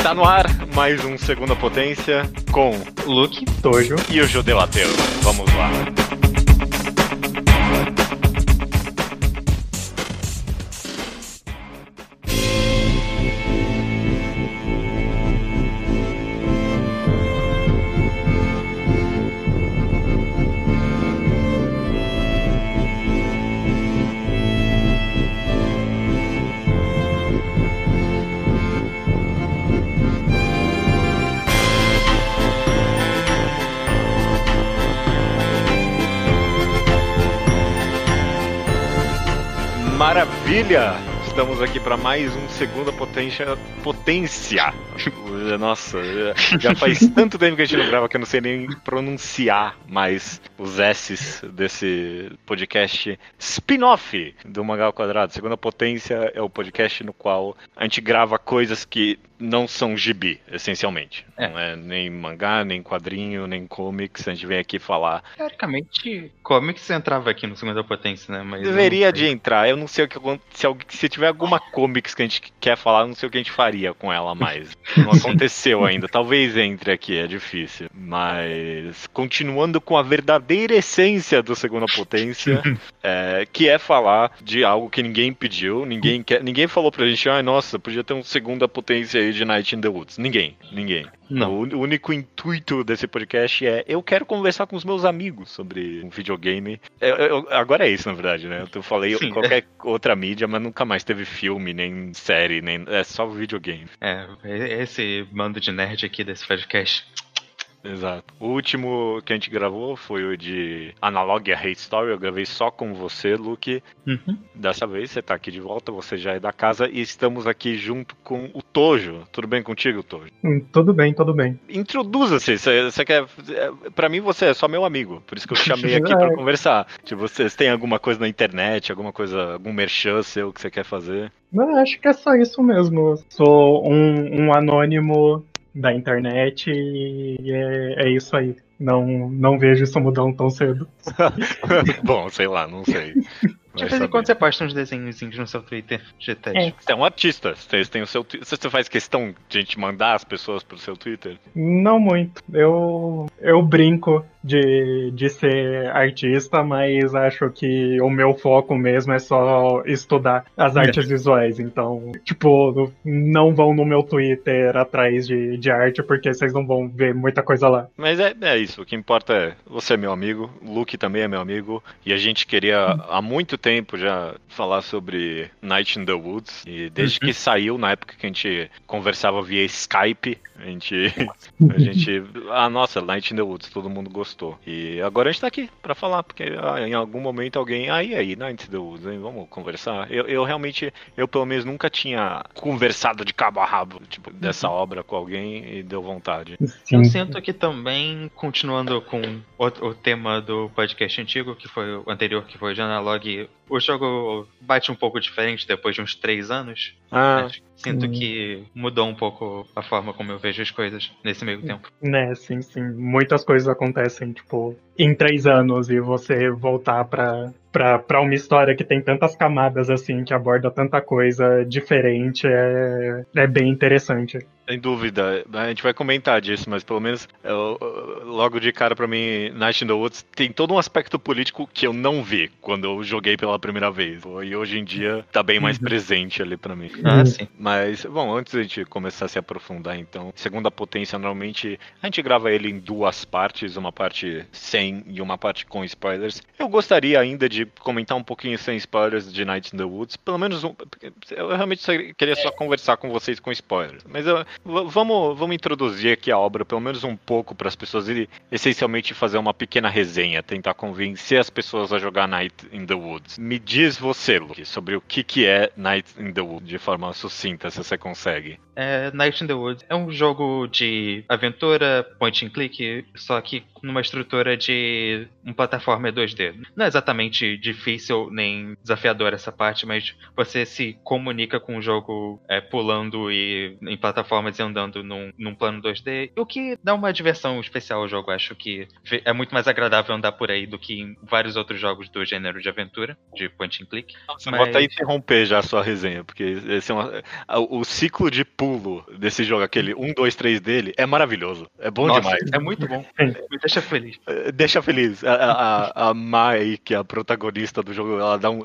Está no ar mais um Segunda Potência com Luke, Tojo. e o Judeu Ateu. Vamos lá. Estamos aqui para mais um Segunda Potência. Potência! Nossa, já faz tanto tempo que a gente não grava que eu não sei nem pronunciar mais os S's desse podcast spin-off do Mangal Quadrado. Segunda Potência é o podcast no qual a gente grava coisas que não são gibi, essencialmente. É. Não é nem mangá, nem quadrinho, nem comics. A gente vem aqui falar teoricamente, comics entrava aqui no Segunda Potência, né? Mas Deveria de entrar. Eu não sei o que se, se tiver alguma comics que a gente quer falar, eu não sei o que a gente faria com ela mais. Não aconteceu ainda. Talvez entre aqui, é difícil. Mas continuando com a verdadeira essência do Segunda Potência, é, que é falar de algo que ninguém pediu, ninguém quer, ninguém falou pra gente, ai nossa, podia ter um Segunda Potência aí de Night in the Woods. Ninguém, ninguém. Não. O, único intuito desse podcast é eu quero conversar com os meus amigos sobre um videogame. Eu- eu- agora é isso, na verdade, né? Eu falei Sim. qualquer outra mídia, mas nunca mais teve filme, nem série, nem. É só videogame. É, esse bando de nerd aqui desse podcast. Exato. O último que a gente gravou foi o de Analog a Hate Story. Eu gravei só com você, Luke. Uhum. Dessa vez você tá aqui de volta, você já é da casa e estamos aqui junto com o Tojo. Tudo bem contigo, Tojo? Hum, Tudo bem, tudo bem. Introduza-se. Você quer. é, Pra mim, você é só meu amigo. Por isso que eu te chamei aqui pra É. conversar. Tipo, vocês têm alguma coisa na internet, alguma coisa, algum merchan seu que você quer fazer? Não, acho que é só isso mesmo. Sou um, um anônimo da internet e é, é isso aí. Não, não vejo isso mudando tão cedo. Bom, sei lá, não sei. De Vai vez em quando você posta uns desenhozinhos no seu Twitter. É. Você é um artista. Você tem o seu. Você faz questão de a gente mandar as pessoas pro seu Twitter? Não muito. Eu, eu brinco de, de ser artista, mas acho que o meu foco mesmo é só estudar as artes visuais. Então, tipo, não vão no meu Twitter atrás de, de arte, porque vocês não vão ver muita coisa lá. Mas é, é isso. O que importa é você é meu amigo, o Luke também é meu amigo, e a gente queria há muito tempo já falar sobre Night in the Woods. E desde que saiu, na época que a gente conversava via Skype, a gente. A gente. Ah, nossa, Night in the Woods, todo mundo gostou. E agora a gente tá aqui pra falar, porque ah, em algum momento alguém. Ah, e aí, Night in the Woods, hein? Vamos conversar. Eu, eu realmente, eu pelo menos nunca tinha conversado de cabo a rabo, tipo, dessa obra com alguém e deu vontade. Eu Sim. sinto que também, continuando com o, o tema do podcast antigo, que foi o anterior, que foi o de Analog, o jogo bate um pouco diferente depois de uns três anos. Ah, Mas Sinto Sim. que mudou um pouco a forma como eu vejo as coisas nesse meio tempo. Né, sim, sim. Muitas coisas acontecem, tipo, em três anos e você voltar pra, pra, pra uma história que tem tantas camadas assim, que aborda tanta coisa diferente, é, é bem interessante. Sem dúvida, a gente vai comentar disso, mas pelo menos eu- eu- logo de cara pra mim, Night in the Woods tem todo um aspecto político que eu não vi quando eu joguei pela primeira vez. E hoje em dia tá bem mais presente ali pra mim. Ah, Uhum. sim. Mas, bom, antes da gente começar a se aprofundar, então, Segunda Potência, normalmente a gente grava ele em duas partes, uma parte sem e uma parte com spoilers. Eu gostaria ainda de comentar um pouquinho sem spoilers de Night in the Woods, pelo menos um, eu realmente queria só conversar com vocês com spoilers. Mas eu- vamos, vamos introduzir aqui a obra, pelo menos um pouco para as pessoas e essencialmente fazer uma pequena resenha, tentar convencer as pessoas a jogar Night in the Woods. Me diz você, Luke, sobre o que, que é Night in the Woods de forma sucinta, se você consegue. É, Night in the Woods é um jogo de aventura, point and click, só que numa estrutura de um plataforma 2D. Não é exatamente difícil nem desafiador essa parte, mas você se comunica com o jogo é, pulando e em plataformas e andando num, num plano 2D, o que dá uma diversão especial ao jogo. Acho que é muito mais agradável andar por aí do que em vários outros jogos do gênero de aventura, de point and click. Nossa, mas... vou até interromper já a sua resenha, porque esse é uma... o ciclo de pulo desse jogo, aquele 1, 2, 3 dele, é maravilhoso. É bom Nossa, demais. É muito bom. Me deixa feliz. É, deixa feliz. A, a, a Mai, que é a protagonista do jogo, ela dá, um,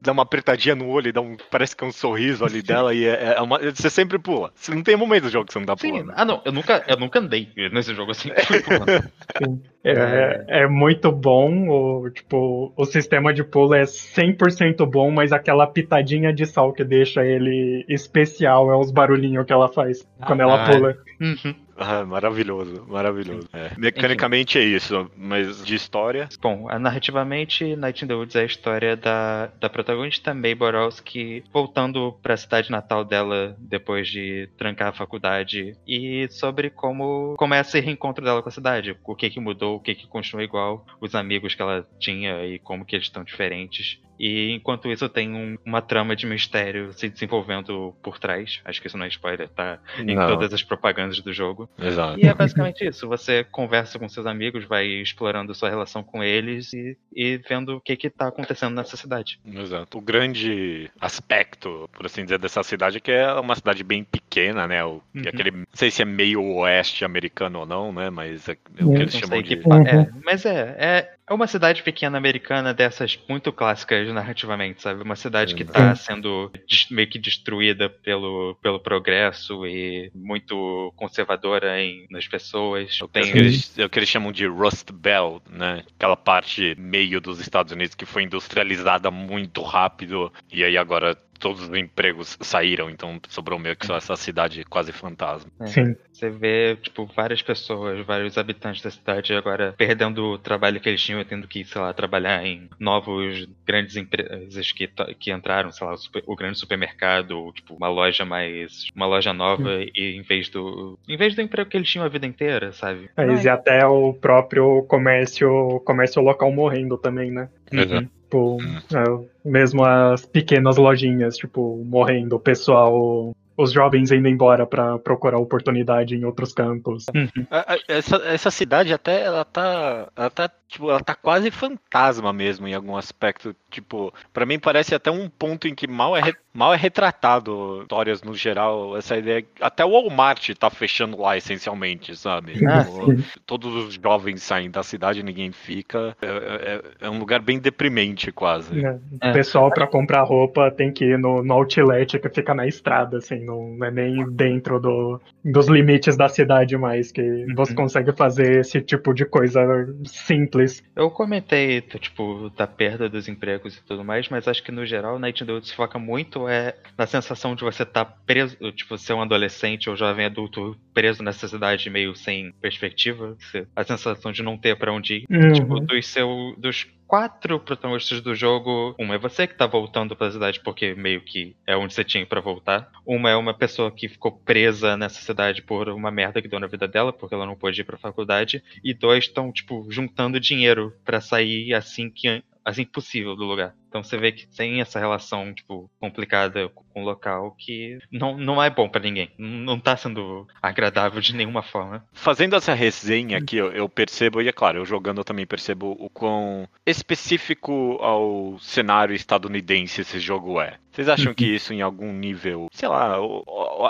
dá uma apertadinha no olho e dá um. Parece que é um sorriso ali dela e é, é uma, você sempre pula. Você não tem momento do jogo que você não dá pulando. Ah, não. Eu nunca, eu nunca andei nesse jogo assim. Sim. É, é, muito bom, o, tipo, o sistema de pulo é 100% bom, mas aquela pitadinha de sal que deixa ele especial é os barulhinhos que ela faz ah, quando ela pula. Uhum. Ah, maravilhoso, maravilhoso. É. Mecanicamente Enfim. é isso, mas de história. Bom, narrativamente, Night in the Woods é a história da, da protagonista May Borowski voltando para a cidade natal dela depois de trancar a faculdade e sobre como começa é esse reencontro dela com a cidade, o que que mudou, o que que continua igual, os amigos que ela tinha e como que eles estão diferentes. E enquanto isso tem um, uma trama de mistério se desenvolvendo por trás. Acho que isso não é spoiler, tá em não. todas as propagandas do jogo. Exato. E é basicamente isso. Você conversa com seus amigos, vai explorando sua relação com eles e, e vendo o que que tá acontecendo nessa cidade. Exato. O grande aspecto, por assim dizer, dessa cidade é que é uma cidade bem pequena, né? O, uhum. aquele, não sei se é meio oeste americano ou não, né? Mas é, é o que eles chamam de... Que, uhum. é, mas é, é, é uma cidade pequena americana dessas muito clássicas narrativamente, sabe? Uma cidade que está sendo meio que destruída pelo, pelo progresso e muito conservadora em, nas pessoas. Eu tenho... eles, é o que eles chamam de Rust Belt, né? Aquela parte meio dos Estados Unidos que foi industrializada muito rápido e aí agora todos os empregos saíram, então sobrou meio que só essa cidade quase fantasma. É. Sim. Você vê, tipo, várias pessoas, vários habitantes da cidade agora perdendo o trabalho que eles tinham, tendo que, sei lá, trabalhar em novos grandes empresas que, que entraram, sei lá, o, super, o grande supermercado, tipo, uma loja mais. uma loja nova, e em vez do. em vez do emprego que eles tinham a vida inteira, sabe? Mas e até o próprio comércio, comércio local morrendo também, né? Exato. Tipo, é, mesmo as pequenas lojinhas, tipo, morrendo, o pessoal os jovens indo embora para procurar oportunidade em outros campos. Uhum. Essa, essa cidade até ela tá, ela tá tipo, ela tá quase fantasma mesmo em algum aspecto. Tipo, para mim parece até um ponto em que mal é, mal é retratado histórias no geral. Essa ideia. Até o Walmart tá fechando lá, essencialmente, sabe? Ah, tipo, todos os jovens saem da cidade, ninguém fica. É, é, é um lugar bem deprimente, quase. É. O pessoal, para comprar roupa, tem que ir no, no outlet que fica na estrada, assim, não é nem dentro do, dos limites da cidade mais, que uhum. você consegue fazer esse tipo de coisa simples simples. Eu comentei, tipo, da perda dos empregos e tudo mais, mas acho que no geral Night Woods se foca muito é na sensação de você estar tá preso, tipo, ser um adolescente ou jovem adulto preso nessa cidade meio sem perspectiva, a sensação de não ter para onde ir, uhum. tipo, dos seu, dos quatro protagonistas do jogo. Uma é você que tá voltando pra cidade porque meio que é onde você tinha para voltar. Uma é uma pessoa que ficou presa nessa cidade por uma merda que deu na vida dela, porque ela não pôde ir pra faculdade. E dois estão, tipo, juntando dinheiro para sair assim que assim possível do lugar. Então você vê que tem essa relação, tipo, complicada com o local que não, não é bom para ninguém. Não tá sendo agradável de nenhuma forma. Fazendo essa resenha aqui, eu, eu percebo, e é claro, eu jogando eu também percebo o quão específico ao cenário estadunidense esse jogo é. Vocês acham que uhum. isso em algum nível, sei lá,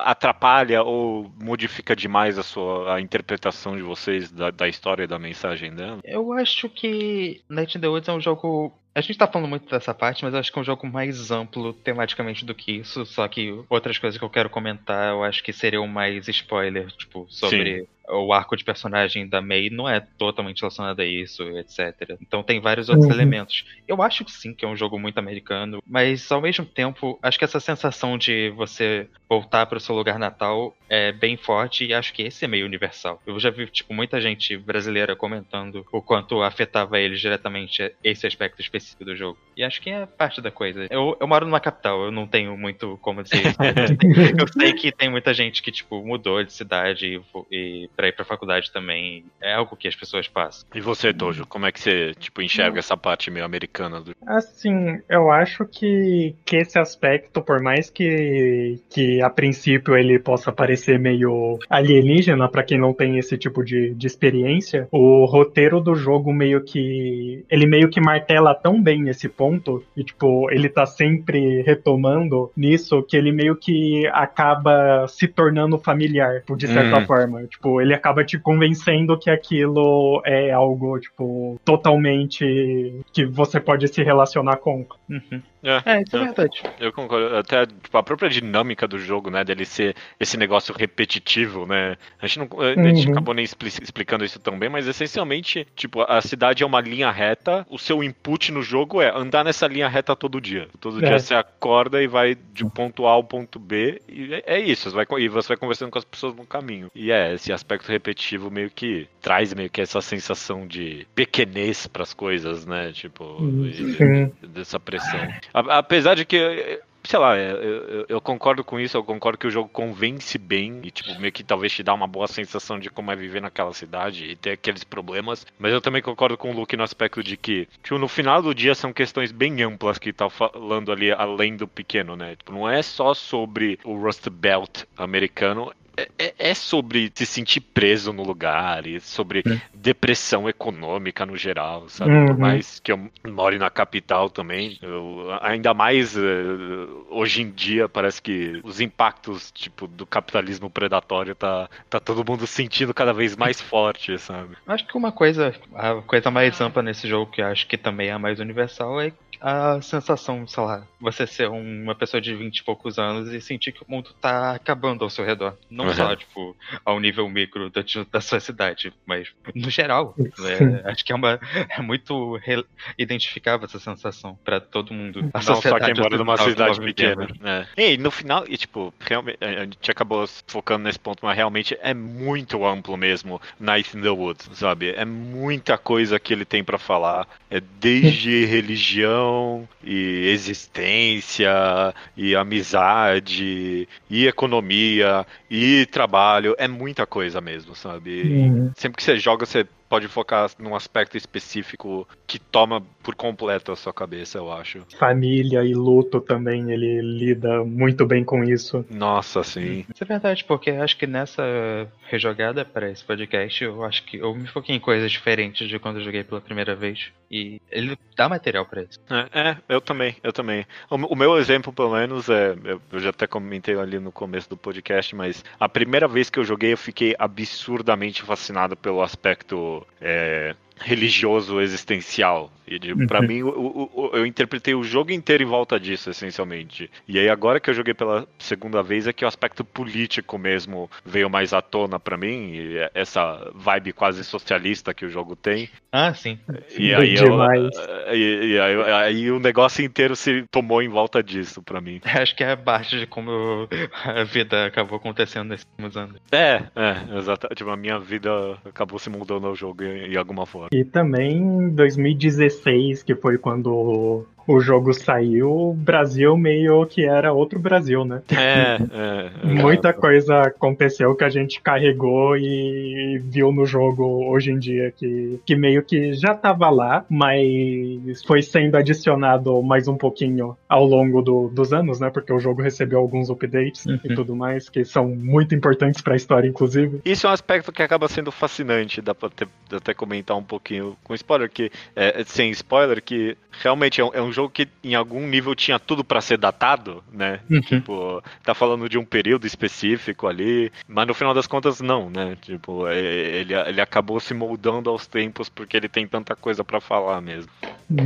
atrapalha ou modifica demais a sua a interpretação de vocês da, da história e da mensagem dela? Eu acho que Night in the Woods é um jogo a gente tá falando muito dessa parte, mas acho que é um jogo mais amplo tematicamente do que isso. Só que outras coisas que eu quero comentar, eu acho que seriam mais spoiler, tipo, sobre Sim o arco de personagem da May não é totalmente relacionado a isso, etc. Então tem vários outros uhum. elementos. Eu acho que sim, que é um jogo muito americano, mas ao mesmo tempo, acho que essa sensação de você voltar para o seu lugar natal é bem forte e acho que esse é meio universal. Eu já vi, tipo, muita gente brasileira comentando o quanto afetava eles diretamente esse aspecto específico do jogo. E acho que é parte da coisa. Eu, eu moro numa capital, eu não tenho muito como dizer isso. eu sei que tem muita gente que, tipo, mudou de cidade e, e pra ir pra faculdade também. É algo que as pessoas passam. E você, Tojo, como é que você, tipo, enxerga essa parte meio americana do Assim, eu acho que, que esse aspecto, por mais que, que a princípio ele possa parecer meio alienígena pra quem não tem esse tipo de, de experiência, o roteiro do jogo meio que. Ele meio que martela tão bem esse ponto, e tipo, ele tá sempre retomando nisso, que ele meio que acaba se tornando familiar, tipo, de certa Hum. forma. Tipo, ele acaba te convencendo que aquilo é algo, tipo, totalmente que você pode se relacionar com. Uhum. É, É, isso é verdade. Eu concordo. Até tipo, a própria dinâmica do jogo, né? Dele ser esse negócio repetitivo, né? A gente, não, a gente Uhum. acabou nem expli- explicando isso tão bem, mas essencialmente, tipo, a cidade é uma linha reta. O seu input no jogo é andar nessa linha reta todo dia. Todo É. dia você acorda e vai de ponto A ao ponto B. E é, é isso. Você vai, e você vai conversando com as pessoas no caminho. E é, esse aspecto repetitivo meio que traz meio que essa sensação de pequenez pras coisas, né? Tipo, e- Sim. dessa pressão. Apesar de que, sei lá, eu, eu- eu concordo com isso, eu concordo que o jogo convence bem e, tipo, meio que talvez te dá uma boa sensação de como é viver naquela cidade e ter aqueles problemas. Mas eu também concordo com o Luke no aspecto de que, tipo, no final do dia são questões bem amplas que tá falando ali além do pequeno, né? Tipo, não é só sobre o Rust Belt americano. É- É, é sobre se sentir preso no lugar e sobre depressão econômica no geral, sabe? Por Uhum. mais que eu more na capital também, eu- ainda mais eh, hoje em dia parece que os impactos tipo do capitalismo predatório tá, tá todo mundo sentindo cada vez mais forte, sabe? Acho que uma coisa, a coisa mais ampla nesse jogo que eu acho que também é a mais universal é a sensação, sei lá, você ser uma pessoa de 20 e poucos anos e sentir que o mundo tá acabando ao seu redor. Não Uhum. só, tipo, ao nível micro da, da sua cidade, mas no geral. Sim. É, acho que é uma é muito re- identificável essa sensação pra todo mundo. A Não só quem mora numa cidade pequena. vivemos. É. E no final, e tipo, realmente, a gente acabou focando nesse ponto, mas realmente é muito amplo mesmo Night in the Woods, sabe? É muita coisa que ele tem pra falar. É desde religião e existência e amizade e economia e trabalho. É muita coisa mesmo, sabe? Uhum. Sempre que você joga, você pode focar num aspecto específico que toma por completo a sua cabeça, eu acho. Família e luto também, ele lida muito bem com isso. Nossa, sim. Isso é verdade, porque acho que nessa rejogada para esse podcast, eu acho que eu me foquei em coisas diferentes de quando eu joguei pela primeira vez. E ele dá material pra isso. É, é, eu também, eu também. O, o meu exemplo, pelo menos, é. Eu, eu já até comentei ali no começo do podcast, mas a primeira vez que eu joguei, eu fiquei absurdamente fascinado pelo aspecto. É, religioso existencial. E de, pra Uhum. mim, o- o- o- eu interpretei o jogo inteiro em volta disso, essencialmente. E aí, agora que eu joguei pela segunda vez, é que o aspecto político mesmo veio mais à tona pra mim. E é- essa vibe quase socialista que o jogo tem. Ah, sim. E aí, eu, Demais. e, e aí, aí o negócio inteiro se tomou em volta disso pra mim. Acho que é a parte de como eu- a vida acabou acontecendo nesses últimos anos. É, é, exato. Tipo, a minha vida acabou se mudando ao jogo em, em alguma forma. E também em 2016, que foi quando o jogo saiu, o Brasil meio que era outro Brasil, né? É, é. Muita exato. coisa aconteceu que a gente carregou e viu no jogo hoje em dia que, que meio que já tava lá, mas foi sendo adicionado mais um pouquinho ao longo do- dos anos, né? Porque o jogo recebeu alguns updates e Uhum. tudo mais, que são muito importantes pra história, inclusive. Isso é um aspecto que acaba sendo fascinante, dá pra ter- até comentar um pouquinho com spoiler, que é, sem spoiler, que realmente é um, é um jogo que em algum nível tinha tudo pra ser datado, né? Tipo, tá falando de um período específico ali, mas no final das contas não, né? Tipo, ele, ele acabou se moldando aos tempos porque ele tem tanta coisa pra falar mesmo.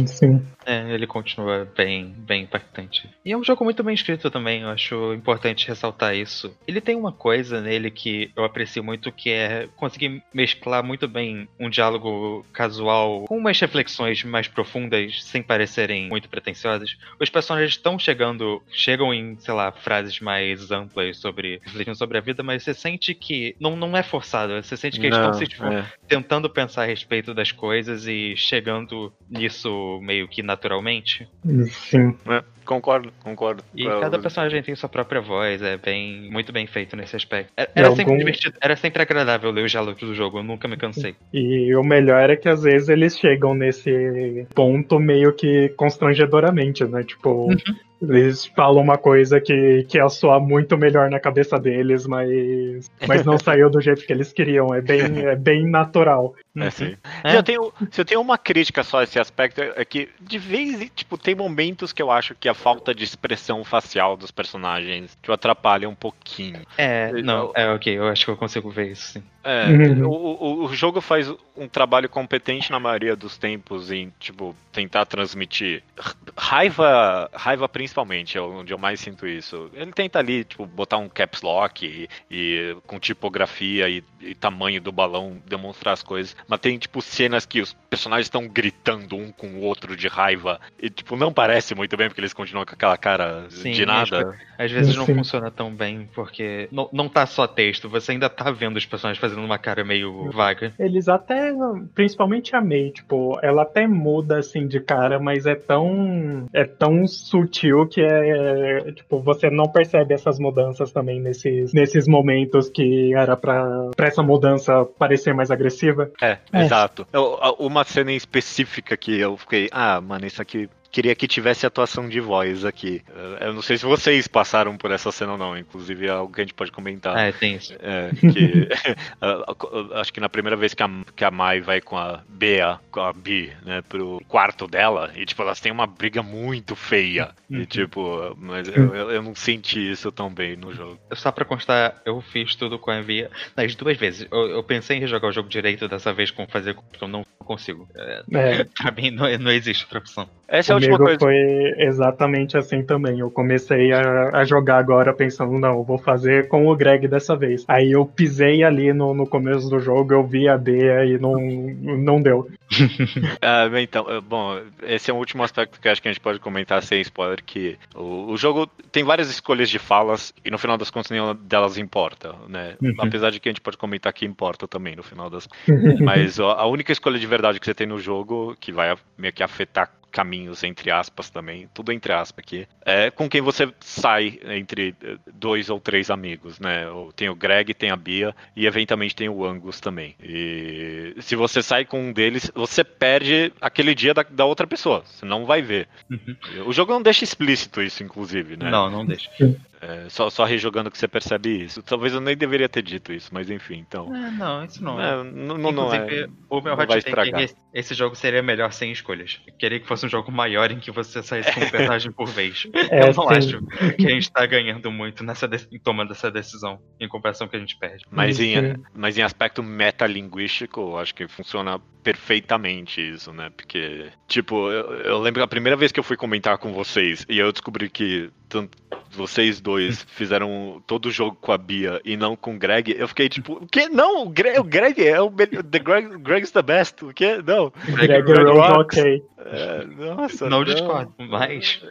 Sim. É, ele continua bem, bem impactante. E é um jogo muito bem escrito também, eu acho importante ressaltar isso. Ele tem uma coisa nele que eu aprecio muito, que é conseguir mesclar muito bem um diálogo casual com umas reflexões mais profundas, sem parecerem muito muito pretensiosas. Os personagens estão chegando, chegam em, sei lá, frases mais amplas sobre refletindo sobre a vida, mas você sente que não, não é forçado. Você sente que eles estão se tipo, é. tentando pensar a respeito das coisas e chegando nisso meio que naturalmente. Sim. É. Concordo, concordo. E cada personagem tem sua própria voz, é bem muito bem feito nesse aspecto. Era, era sempre divertido, era sempre agradável ler os diálogos do jogo, eu nunca me cansei. E o melhor é que às vezes eles chegam nesse ponto meio que constrangedoramente, né? Tipo, uhum. Eles falam uma coisa que, que ia soar muito melhor na cabeça deles, mas, mas não saiu do jeito que eles queriam. É bem, é bem natural. É, uhum. sim. É. Se, eu tenho, se eu tenho uma crítica só a esse aspecto, é que de vez em tipo, tem momentos que eu acho que a falta de expressão facial dos personagens te atrapalha um pouquinho. É, não, é ok, eu acho que eu consigo ver isso sim. É, uhum. o, o, o, jogo faz um trabalho competente na maioria dos tempos em, tipo, tentar transmitir raiva, raiva principalmente, é onde eu mais sinto isso. Ele tenta ali, tipo, botar um caps lock e, e com tipografia e, e, tamanho do balão demonstrar as coisas, mas tem, tipo, cenas que os personagens estão gritando um com o outro de raiva e, tipo, não parece muito bem porque eles continuam com aquela cara Sim, de nada. Às vezes não Sim. funciona tão bem porque não, não tá só texto, você ainda tá vendo os personagens fazendo fazendo uma cara meio vaga. Eles até, principalmente a May, tipo, ela até muda assim de cara, mas é tão é tão sutil que é, é tipo, você não percebe essas mudanças também nesses, nesses momentos que era pra, pra essa mudança parecer mais agressiva. É, é. exato. Eu, uma cena em específica que eu fiquei, ah, mano, isso aqui queria que tivesse atuação de voz aqui. Eu não sei se vocês passaram por essa cena ou não, inclusive é algo que a gente pode comentar. É, tem isso. É, que, acho que na primeira vez que a, que a Mai vai com a Bea, com a Bi, né, pro quarto dela, e tipo, elas têm uma briga muito feia. Uhum. E tipo, mas eu, eu, não senti isso tão bem no jogo. Só pra constar, eu fiz tudo com a Bia nas duas vezes. Eu, eu pensei em rejogar o jogo direito dessa vez com fazer, eu não consigo. É, é. Pra mim não, não existe outra opção. Essa é coisa. foi exatamente assim também. Eu comecei a, a, jogar agora pensando, não, vou fazer com o Greg dessa vez. Aí eu pisei ali no, no começo do jogo, eu vi a Bea e não, não deu. ah, então, bom, esse é o último aspecto que acho que a gente pode comentar sem spoiler, que o, o jogo tem várias escolhas de falas e no final das contas nenhuma delas importa, né? Uhum. Apesar de que a gente pode comentar que importa também no final das Mas ó, a única escolha de verdade que você tem no jogo, que vai meio que afetar caminhos, entre aspas também, tudo entre aspas aqui, é com quem você sai entre eh, dois ou três amigos, né? Tem o Greg, tem a Bia e eventualmente tem o Angus também. E se você sai com um deles, você perde aquele dia da, da outra pessoa, você não vai ver. Uhum. O jogo não deixa explícito isso, inclusive, né? Não, não deixa. É, só, só rejogando que você percebe isso. Talvez eu nem deveria ter dito isso, mas enfim, então. É, não, isso não. É, não, não, não é, o meu hot take esse jogo seria melhor sem escolhas. Eu queria que fosse um jogo maior em que você saísse com um personagem por vez. É, eu não sim. acho que a gente tá ganhando muito nessa em tomando essa decisão, em comparação que a gente perde. Mas em, mas em aspecto metalinguístico, eu acho que funciona perfeitamente isso, né? Porque, tipo, eu, eu lembro a primeira vez que eu fui comentar com vocês e eu descobri que vocês dois fizeram todo o jogo com a Bia e não com o Greg, eu fiquei tipo, o que? Não, o Greg, o Greg é o the Greg, Greg's the best, o que? Não. Greg, Greg é ok. É, nossa, não, não. discordo, mas.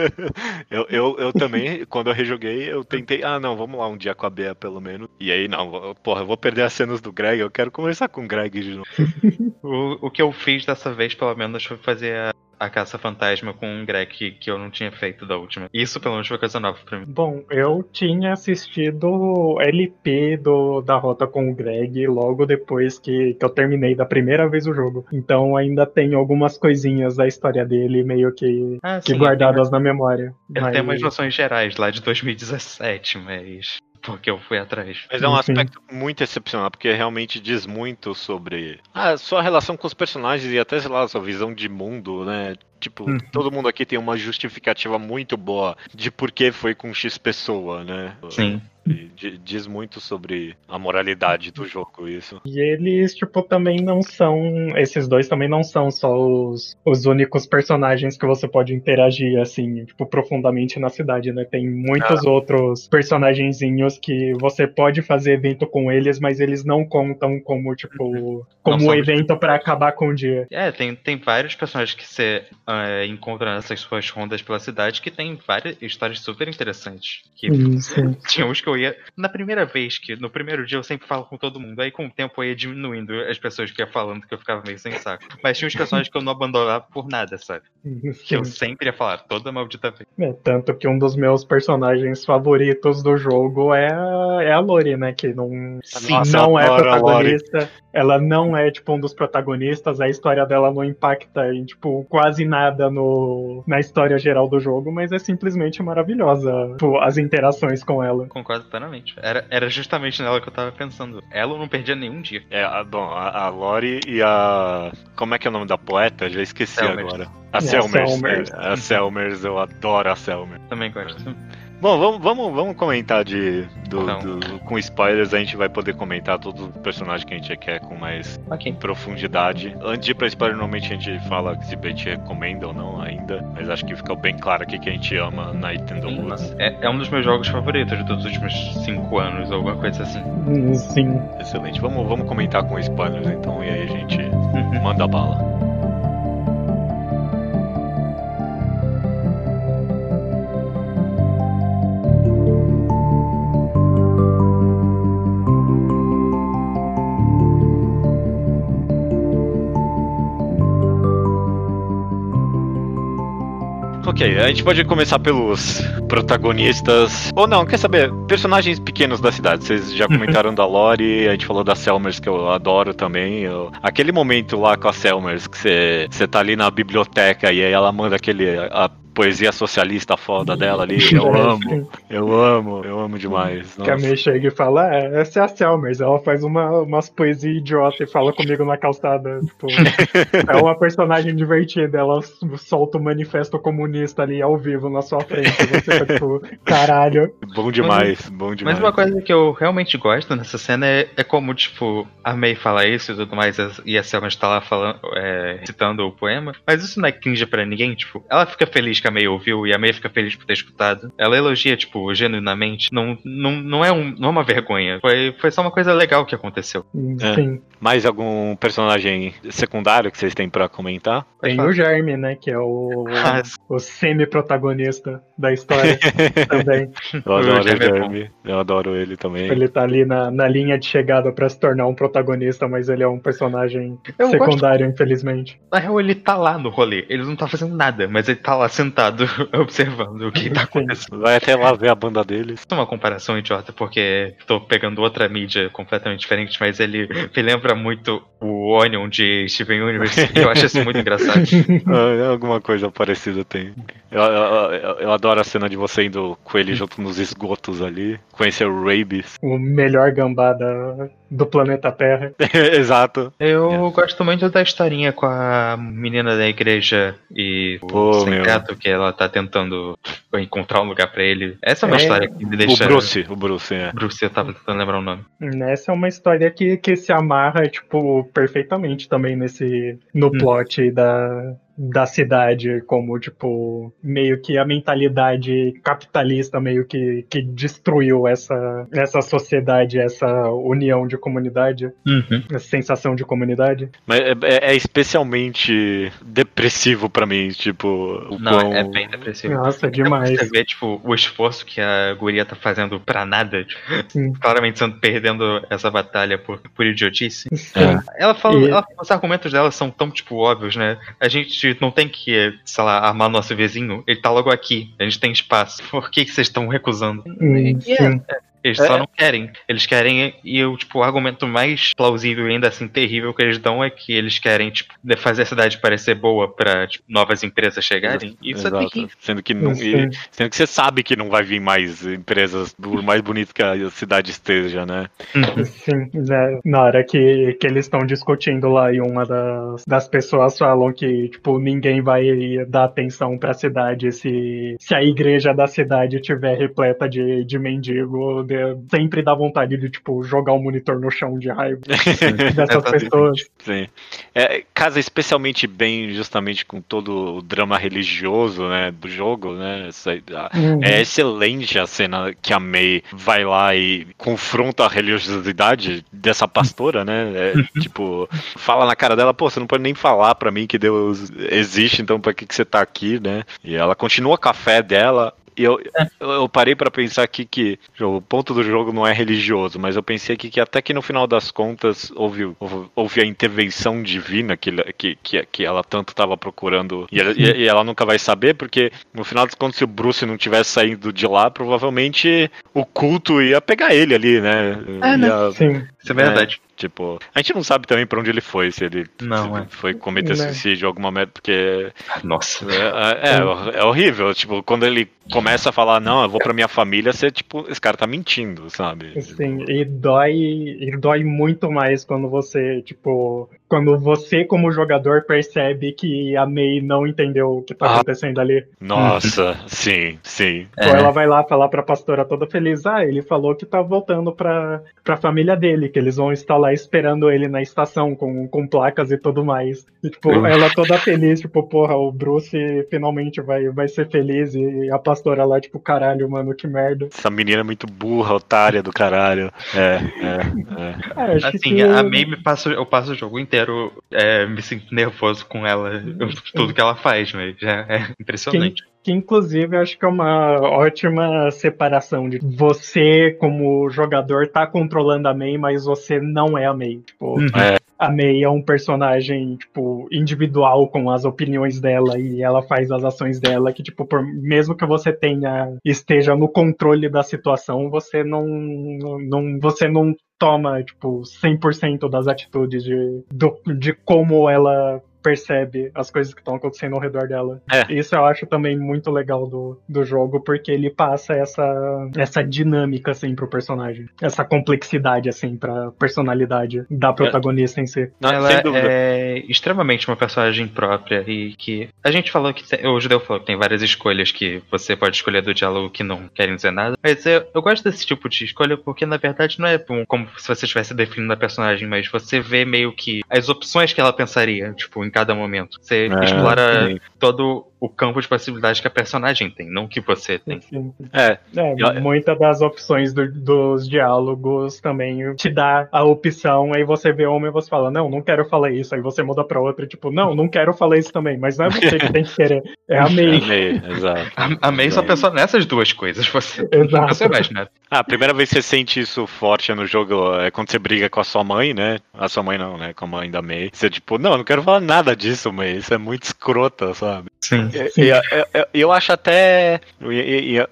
eu, eu, eu também, quando eu rejoguei, eu tentei, ah, não, vamos lá um dia com a Bea pelo menos. E aí, não, porra, eu vou perder as cenas do Greg, eu quero conversar com o Greg de novo. o, o que eu fiz dessa vez, pelo menos, foi fazer a a Caça Fantasma com um Greg que, eu não tinha feito da última. Isso, pelo menos, foi coisa nova pra mim. Bom, eu tinha assistido LP do, da Rota com o Greg logo depois que, que eu terminei da primeira vez o jogo. Então ainda tem algumas coisinhas da história dele meio que, ah, que sim, guardadas na memória. Eu mas... tenho umas noções gerais lá de 2017, mas porque eu fui atrás. Mas é um aspecto muito excepcional, porque realmente diz muito sobre a sua relação com os personagens e até, sei lá, a sua visão de mundo, né? Tipo, uhum. todo mundo aqui tem uma justificativa muito boa de por que foi com X pessoa, né? Sim. E diz muito sobre a moralidade do jogo, isso. E eles, tipo, também não são. Esses dois também não são só os, os únicos personagens que você pode interagir, assim, tipo, profundamente na cidade, né? Tem muitos ah. outros personagenzinhos que você pode fazer evento com eles, mas eles não contam como, tipo, uhum. como um evento para acabar com o dia. É, tem, tem vários personagens que você uh, encontra nessas suas rondas pela cidade que tem várias histórias super interessantes. Que tinha uns que eu ia. Na primeira vez que, no primeiro dia, eu sempre falo com todo mundo. Aí com o tempo eu ia diminuindo as pessoas que ia falando, que eu ficava meio sem saco. Mas tinha uns personagens que eu não abandonava por nada, sabe? Que eu sempre ia falar, toda maldita vez. É, tanto que um dos meus personagens favoritos do jogo é, é a Lori, né? Que não, Sim, não é protagonista. Ela não é, tipo, um dos protagonistas. A história dela não impacta em, tipo, quase nada no, na história geral do jogo, mas é simplesmente maravilhosa tipo, as interações com ela. Concordo plenamente. Era, era justamente nela que eu tava pensando. Ela não perdia nenhum dia. É, a, bom, a, a Lori e a. Como é que é o nome da poeta? Já esqueci Selmers. agora. A é, Selmers. Selmers. É, a Selmers, eu adoro a Selmers. Também gosto. Bom, vamos, vamos, vamos comentar de. Do, do, com spoilers, a gente vai poder comentar todo o personagem que a gente quer com mais okay. profundidade. Antes de ir pra spoiler, normalmente a gente fala se a gente recomenda ou não ainda. Mas acho que ficou bem claro aqui que a gente ama na Nintendo Woods. É, é, um dos meus jogos favoritos dos últimos 5 anos, alguma coisa assim. Sim. Excelente. Vamos, vamos comentar com spoilers então, e aí a gente uhum. manda bala. Ok, a gente pode começar pelos protagonistas. Ou não, quer saber? Personagens pequenos da cidade. Vocês já comentaram da Lori, a gente falou da Selmers, que eu adoro também. Eu... Aquele momento lá com a Selmers, que você, você tá ali na biblioteca e aí ela manda aquele. A poesia socialista foda dela ali. Eu amo, eu amo, eu amo demais. Nossa. Que a May chega e fala, é, essa é a Selmers, ela faz uma, umas poesias idiota e fala comigo na calçada. Tipo, é uma personagem divertida, ela solta o um manifesto comunista ali ao vivo na sua frente. Você tá tipo, caralho. Bom demais, mas, bom demais. Mas uma coisa que eu realmente gosto nessa cena é, é como, tipo, a May fala isso e tudo mais, e a Selma está lá falando, é, citando o poema, mas isso não é cringe pra ninguém, tipo, ela fica feliz que a May ouviu e a May fica feliz por ter escutado. Ela elogia, tipo, genuinamente. Não, não, não, é, um, não é uma vergonha. Foi, foi só uma coisa legal que aconteceu. Sim. É. Mais algum personagem secundário que vocês têm para comentar? Tem o Germe, né? Que é o, ah, o semi-protagonista da história também. Eu adoro o Germe. É Eu adoro ele também. Ele tá ali na, na linha de chegada para se tornar um protagonista, mas ele é um personagem Eu secundário, gosto... infelizmente. Na real, ele tá lá no rolê. Ele não tá fazendo nada, mas ele tá lá sentado observando o que tá acontecendo. Vai até lá ver a banda deles. É uma comparação idiota, porque tô pegando outra mídia completamente diferente, mas ele me lembra muito o Onion de Steven Universe. eu acho isso muito engraçado. É, alguma coisa parecida tem. Eu, eu, eu, adoro a cena de você indo com ele junto nos esgotos ali, conhecer o Rabies. O melhor gambá da, do planeta Terra. Exato. Eu yeah. gosto muito da historinha com a menina da igreja e Pô, o sindicato que ela tá tentando encontrar um lugar para ele. Essa é uma é, história que me deixa. O Bruce, o Bruce, é. Bruce, eu tava tentando lembrar o nome. Essa é uma história que, que se amarra, tipo, perfeitamente também nesse. no hum. plot da, da cidade, como, tipo, meio que a mentalidade capitalista meio que, que destruiu essa, essa sociedade, essa união de comunidade, uhum. essa sensação de comunidade. Mas é, é, é especialmente depressivo para mim, tipo, o Não, quão... é bem depressivo. Nossa, demais. Você vê, tipo, o esforço que a guria tá fazendo pra nada, tipo, claramente sendo, perdendo essa batalha por, por idiotice. É. Ela fala, e... ela, os argumentos dela são tão, tipo, óbvios, né? A gente não tem que, sei lá, armar nosso vizinho. Ele tá logo aqui. A gente tem espaço. Por que, que vocês estão recusando? Hum, é, eles é. só não querem. Eles querem. E o, tipo, o argumento mais plausível e ainda assim terrível que eles dão é que eles querem, tipo, fazer a cidade parecer boa pra tipo, novas empresas chegarem. Isso é Exato. é terrível. Sendo que, não, e, sendo que você sabe que não vai vir mais empresas, por mais bonito que a cidade esteja, né? Uhum. Sim, né? Na hora que, que eles estão discutindo lá e uma das, das pessoas falam que, tipo, ninguém vai dar atenção pra cidade se, se a igreja da cidade tiver repleta de, de mendigo de- sempre dá vontade de, tipo, jogar o monitor no chão de raiva dessas Exatamente. pessoas. Sim. É, casa especialmente bem justamente com todo o drama religioso, né, do jogo, né? Uhum. É excelente a cena que a May vai lá e confronta a religiosidade dessa pastora, né? É, tipo, fala na cara dela, pô, você não pode nem falar pra mim que Deus existe, então pra que, que você tá aqui, né? E ela continua com a fé dela. E eu, eu, eu parei pra pensar aqui que o ponto do jogo não é religioso, mas eu pensei aqui que até que no final das contas houve, houve, houve a intervenção divina que, que, que, que ela tanto estava procurando e ela, e- e ela nunca vai saber, porque no final das contas, se o Bruce não tivesse saído de lá, provavelmente o culto ia pegar ele ali, né? É, né? Ia- Sim. Isso é verdade. Tipo, a gente não sabe também pra onde ele foi, se ele, Não, se é. foi cometer Né. suicídio, alguma merda, porque Nossa. é, é, é horrível. Tipo, quando ele começa a falar, não, eu vou pra minha família, você, tipo, esse cara tá mentindo, sabe? Sim, e dói, e dói muito mais quando você, tipo, quando você como jogador percebe que a May não entendeu o que tá Ah. acontecendo ali. Nossa, sim, sim. É. Então ela vai lá falar pra pastora toda feliz, ah, ele falou que tá voltando pra, pra família dele, que eles vão estar lá esperando ele na estação com, com placas e tudo mais. E, tipo, Uhum. ela toda feliz, tipo, porra, o Bruce finalmente vai, vai ser feliz e a pastora lá, tipo, caralho, mano, que merda. Essa menina é muito burra, otária do caralho. É, é, é. Acho Assim, que... a May me passa, eu passo o jogo inteiro é, me sinto nervoso com ela, eu- tudo que ela faz, mas já é impressionante. Que inclusive acho que é uma ótima separação de você, como jogador, tá controlando a May, mas você não é a May. Tipo, É. a May é um personagem, tipo, individual com as opiniões dela e ela faz as ações dela, que, tipo, por, mesmo que você tenha, esteja no controle da situação, você não, não você não toma, tipo, 100% das atitudes de, do, de como ela percebe as coisas que estão acontecendo ao redor dela. É. Isso eu acho também muito legal do, do jogo, porque ele passa essa, essa dinâmica, assim, pro personagem. Essa complexidade, assim, pra personalidade da protagonista em si. Não, ela sem dúvida. é extremamente uma personagem própria e que a gente falou que tem, o Judeu falou que tem várias escolhas que você pode escolher do diálogo que não querem dizer nada. Mas eu, eu gosto desse tipo de escolha porque na verdade não é como se você estivesse definindo a personagem, mas você vê meio que as opções que ela pensaria, tipo, em cada momento. Você É, explora sim. todo o campo de possibilidades que a personagem tem, não que você tem. É, É, muitas das opções do- dos diálogos também te dá a opção, aí você vê uma e você fala, não, não quero falar isso, aí você muda pra outra, tipo, não, não quero falar isso também, mas não é você que tem que querer, é a May. amei, exato. A, a May só pensou nessas duas coisas, você Exato. pensou mais, né? Ah, a primeira vez que você sente isso forte no jogo é quando você briga com a sua mãe, né? A sua mãe não, né? Com a mãe da May. Você, tipo, não, eu não quero falar nada disso, May. Isso é muito escrota, sabe? Sim. E, e- e- eu acho até,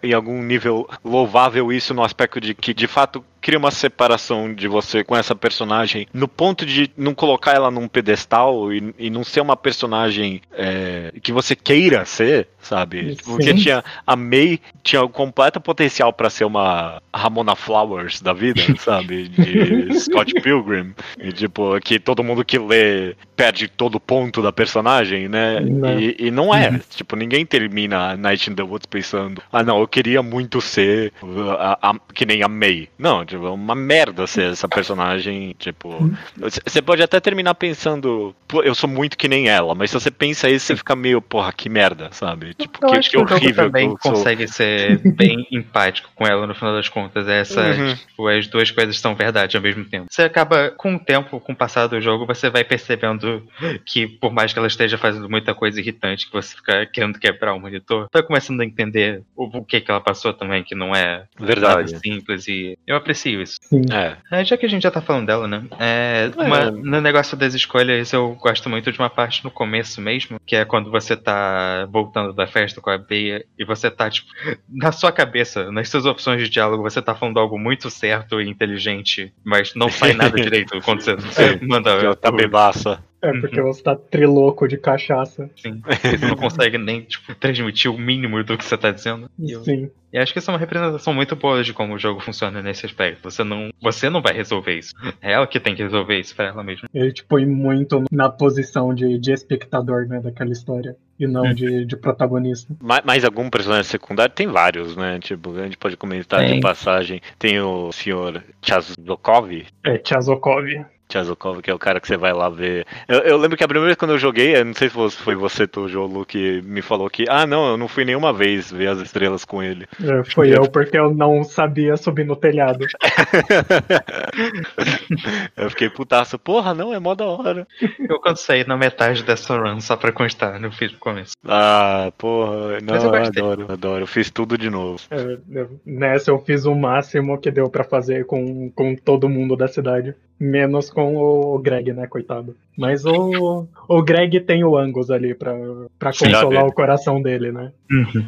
em algum nível, louvável isso no aspecto de que, de fato, cria uma separação de você com essa personagem no ponto de não colocar ela num pedestal e, e não ser uma personagem é, que você queira ser, sabe? Sim. Porque tinha a May tinha o completo potencial pra ser uma Ramona Flowers da vida, sabe? De Scott Pilgrim. E tipo, que todo mundo que lê perde todo o ponto da personagem, né? Não. E, e não é. Tipo, ninguém termina Night in the Woods pensando, ah não, eu queria muito ser a- a- que nem a May. Não, tipo, é uma merda ser essa personagem, tipo. c- Você pode até terminar pensando, eu sou muito que nem ela, mas se você pensa isso, você fica meio, porra, que merda, sabe? Tipo, Eu que, acho que que, o horrível. também que eu sou. consegue ser bem empático com ela no final das contas. Essa, Uhum. tipo, as duas coisas são verdade ao mesmo tempo. Você acaba, com o tempo, com o passar do jogo, você vai percebendo que, por mais que ela esteja fazendo muita coisa irritante, que você fica querendo quebrar o monitor, tá começando a entender o, o que que ela passou também, que não é Verdade. simples. E eu aprecio isso. Sim. É. É, já que a gente já tá falando dela, né? É, uma- no negócio das escolhas, eu gosto muito de uma parte no começo mesmo, que é quando você tá voltando da festa com a Beia e você tá, tipo, na sua cabeça, nas suas opções de diálogo, você tá falando algo muito certo e inteligente, mas não sai nada direito quando você, você manda. Tá bebaça. É porque você tá triloco de cachaça. Sim. Você não consegue nem tipo, transmitir o mínimo do que você tá dizendo. E eu- Sim. E acho que isso é uma representação muito boa de como o jogo funciona nesse aspecto. Você não, você não vai resolver isso. É ela que tem que resolver isso pra ela mesma. Ele, tipo, ir muito na posição de, de espectador, né, daquela história. E não de, de protagonista. Ma- Mais algum personagem secundário? Tem vários, né? Tipo, a gente pode comentar Tem. de passagem. Tem o senhor Chazokov, É, Chazokov. Chazokov, que é o cara que você vai lá ver. Eu, eu lembro que a primeira vez quando eu joguei, eu não sei se foi você, Tojolo, que me falou que, ah, não, eu não fui nenhuma vez ver as estrelas com ele. É, foi eu porque eu não sabia subir no telhado. eu fiquei putaço, porra, não, é mó da hora. Eu quando saí na metade dessa run, só pra constar, não fiz no começo. Ah, porra, não, eu eu adoro, adoro. Eu fiz tudo de novo. É, eu- nessa eu fiz o máximo que deu pra fazer com, com todo mundo da cidade. Menos com o Greg, né, coitado. Mas o, o Greg tem o Angus ali pra, pra consolar o coração dele, né?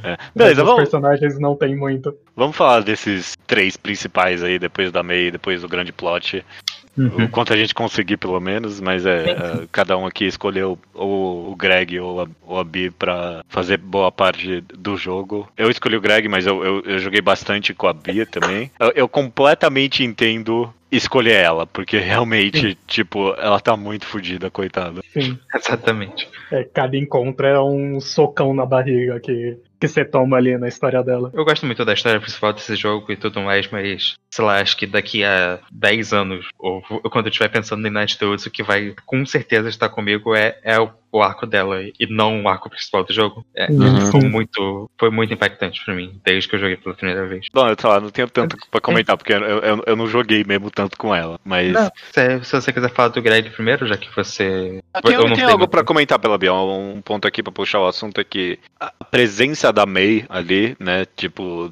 É. Mas Beleza, os vamos, personagens não tem muito. vamos falar desses três principais aí, depois da May, depois do grande plot. O quanto a gente conseguir, pelo menos, mas é, é, cada um aqui escolheu ou o Greg ou a, ou a Bi pra fazer boa parte do jogo. Eu escolhi o Greg, mas eu, eu, eu joguei bastante com a Bia também. Eu, eu completamente entendo escolher ela, porque realmente, tipo, ela tá muito fodida, coitada. Sim. Exatamente. É, cada encontro é um socão na barriga que, que você toma ali na história dela. Eu gosto muito da história principal desse jogo e tudo mais, mas sei lá, acho que daqui a 10 anos, ou quando eu estiver pensando em Night Dudes, o que vai com certeza estar comigo é, é o, o arco dela e não o arco principal do jogo. É, Uhum. foi, muito, foi muito impactante pra mim, desde que eu joguei pela primeira vez. Bom, eu sei lá, não tenho tanto pra comentar, porque eu, eu, eu não joguei mesmo tanto com ela, mas. Não, se, se você quiser falar do Greg primeiro, já que você. Ah, Tem, eu não tem algo muito. pra comentar pela Biel, um ponto aqui pra puxar o assunto é que a presença da May ali, né, tipo,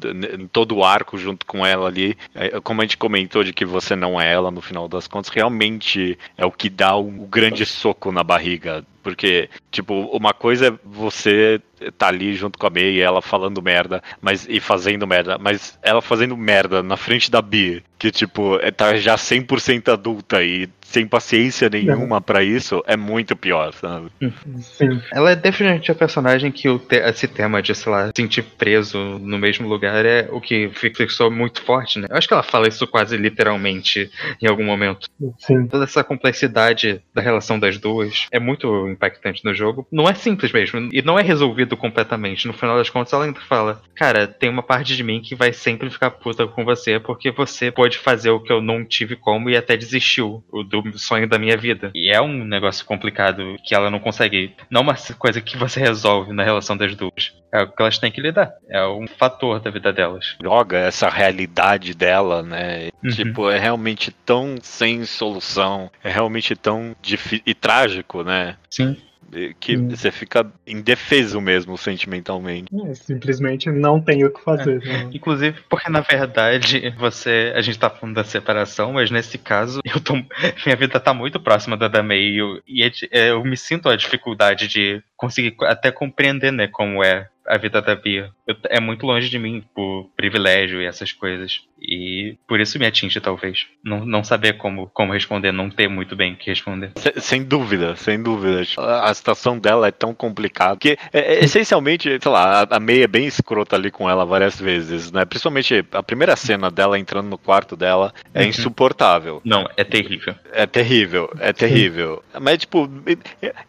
todo o arco junto com ela ali, é, como a gente comentou de que você não é ela no final das contas, realmente é o que dá um grande soco na barriga, porque, tipo, uma coisa é você tá ali junto com a May e ela falando merda, mas e fazendo merda, mas ela fazendo merda na frente da Bi, que tipo, é, tá já 100% adulta e sem paciência nenhuma pra isso, é muito pior, sabe? Sim. Ela é definitivamente a personagem que o te- esse tema de, sei lá, se sentir preso no mesmo lugar é o que fi- fixou muito forte, né? Eu acho que ela fala isso quase literalmente em algum momento. Sim. Toda essa complexidade da relação das duas é muito impactante no jogo. Não é simples mesmo, e não é resolvido completamente. No final das contas, ela ainda fala: Cara, tem uma parte de mim que vai sempre ficar puta com você, porque você pode fazer o que eu não tive como e até desistiu o do sonho da minha vida. E é um negócio complicado que ela não consegue. Não é uma coisa que você resolve na relação das duas. É o que elas têm que lidar. É um fator da vida delas. Joga essa realidade dela, né? Uhum. Tipo, é realmente tão sem solução, é realmente tão difícil e trágico, né? Sim. Que Sim. você fica indefeso mesmo sentimentalmente. É, simplesmente não tem o que fazer. né? Inclusive, porque na verdade, você. A gente tá falando da separação, mas nesse caso, eu tô. Minha vida tá muito próxima da da May. E eu, e é é, eu me sinto a dificuldade de conseguir até compreender, né, como é a vida da Bia. Eu- é muito longe de mim, por privilégio e essas coisas. E por isso me atinge, talvez. Não, não saber como, como responder, não ter muito bem o que responder. Se- Sem dúvida, sem dúvida. A a situação dela é tão complicada que, é, é, essencialmente, sei lá, a- a May é bem escrota ali com ela várias vezes, né? Principalmente a primeira cena dela entrando no quarto dela é Uhum. insuportável. Não, é terrível. É terrível, é terrível. Mas, tipo,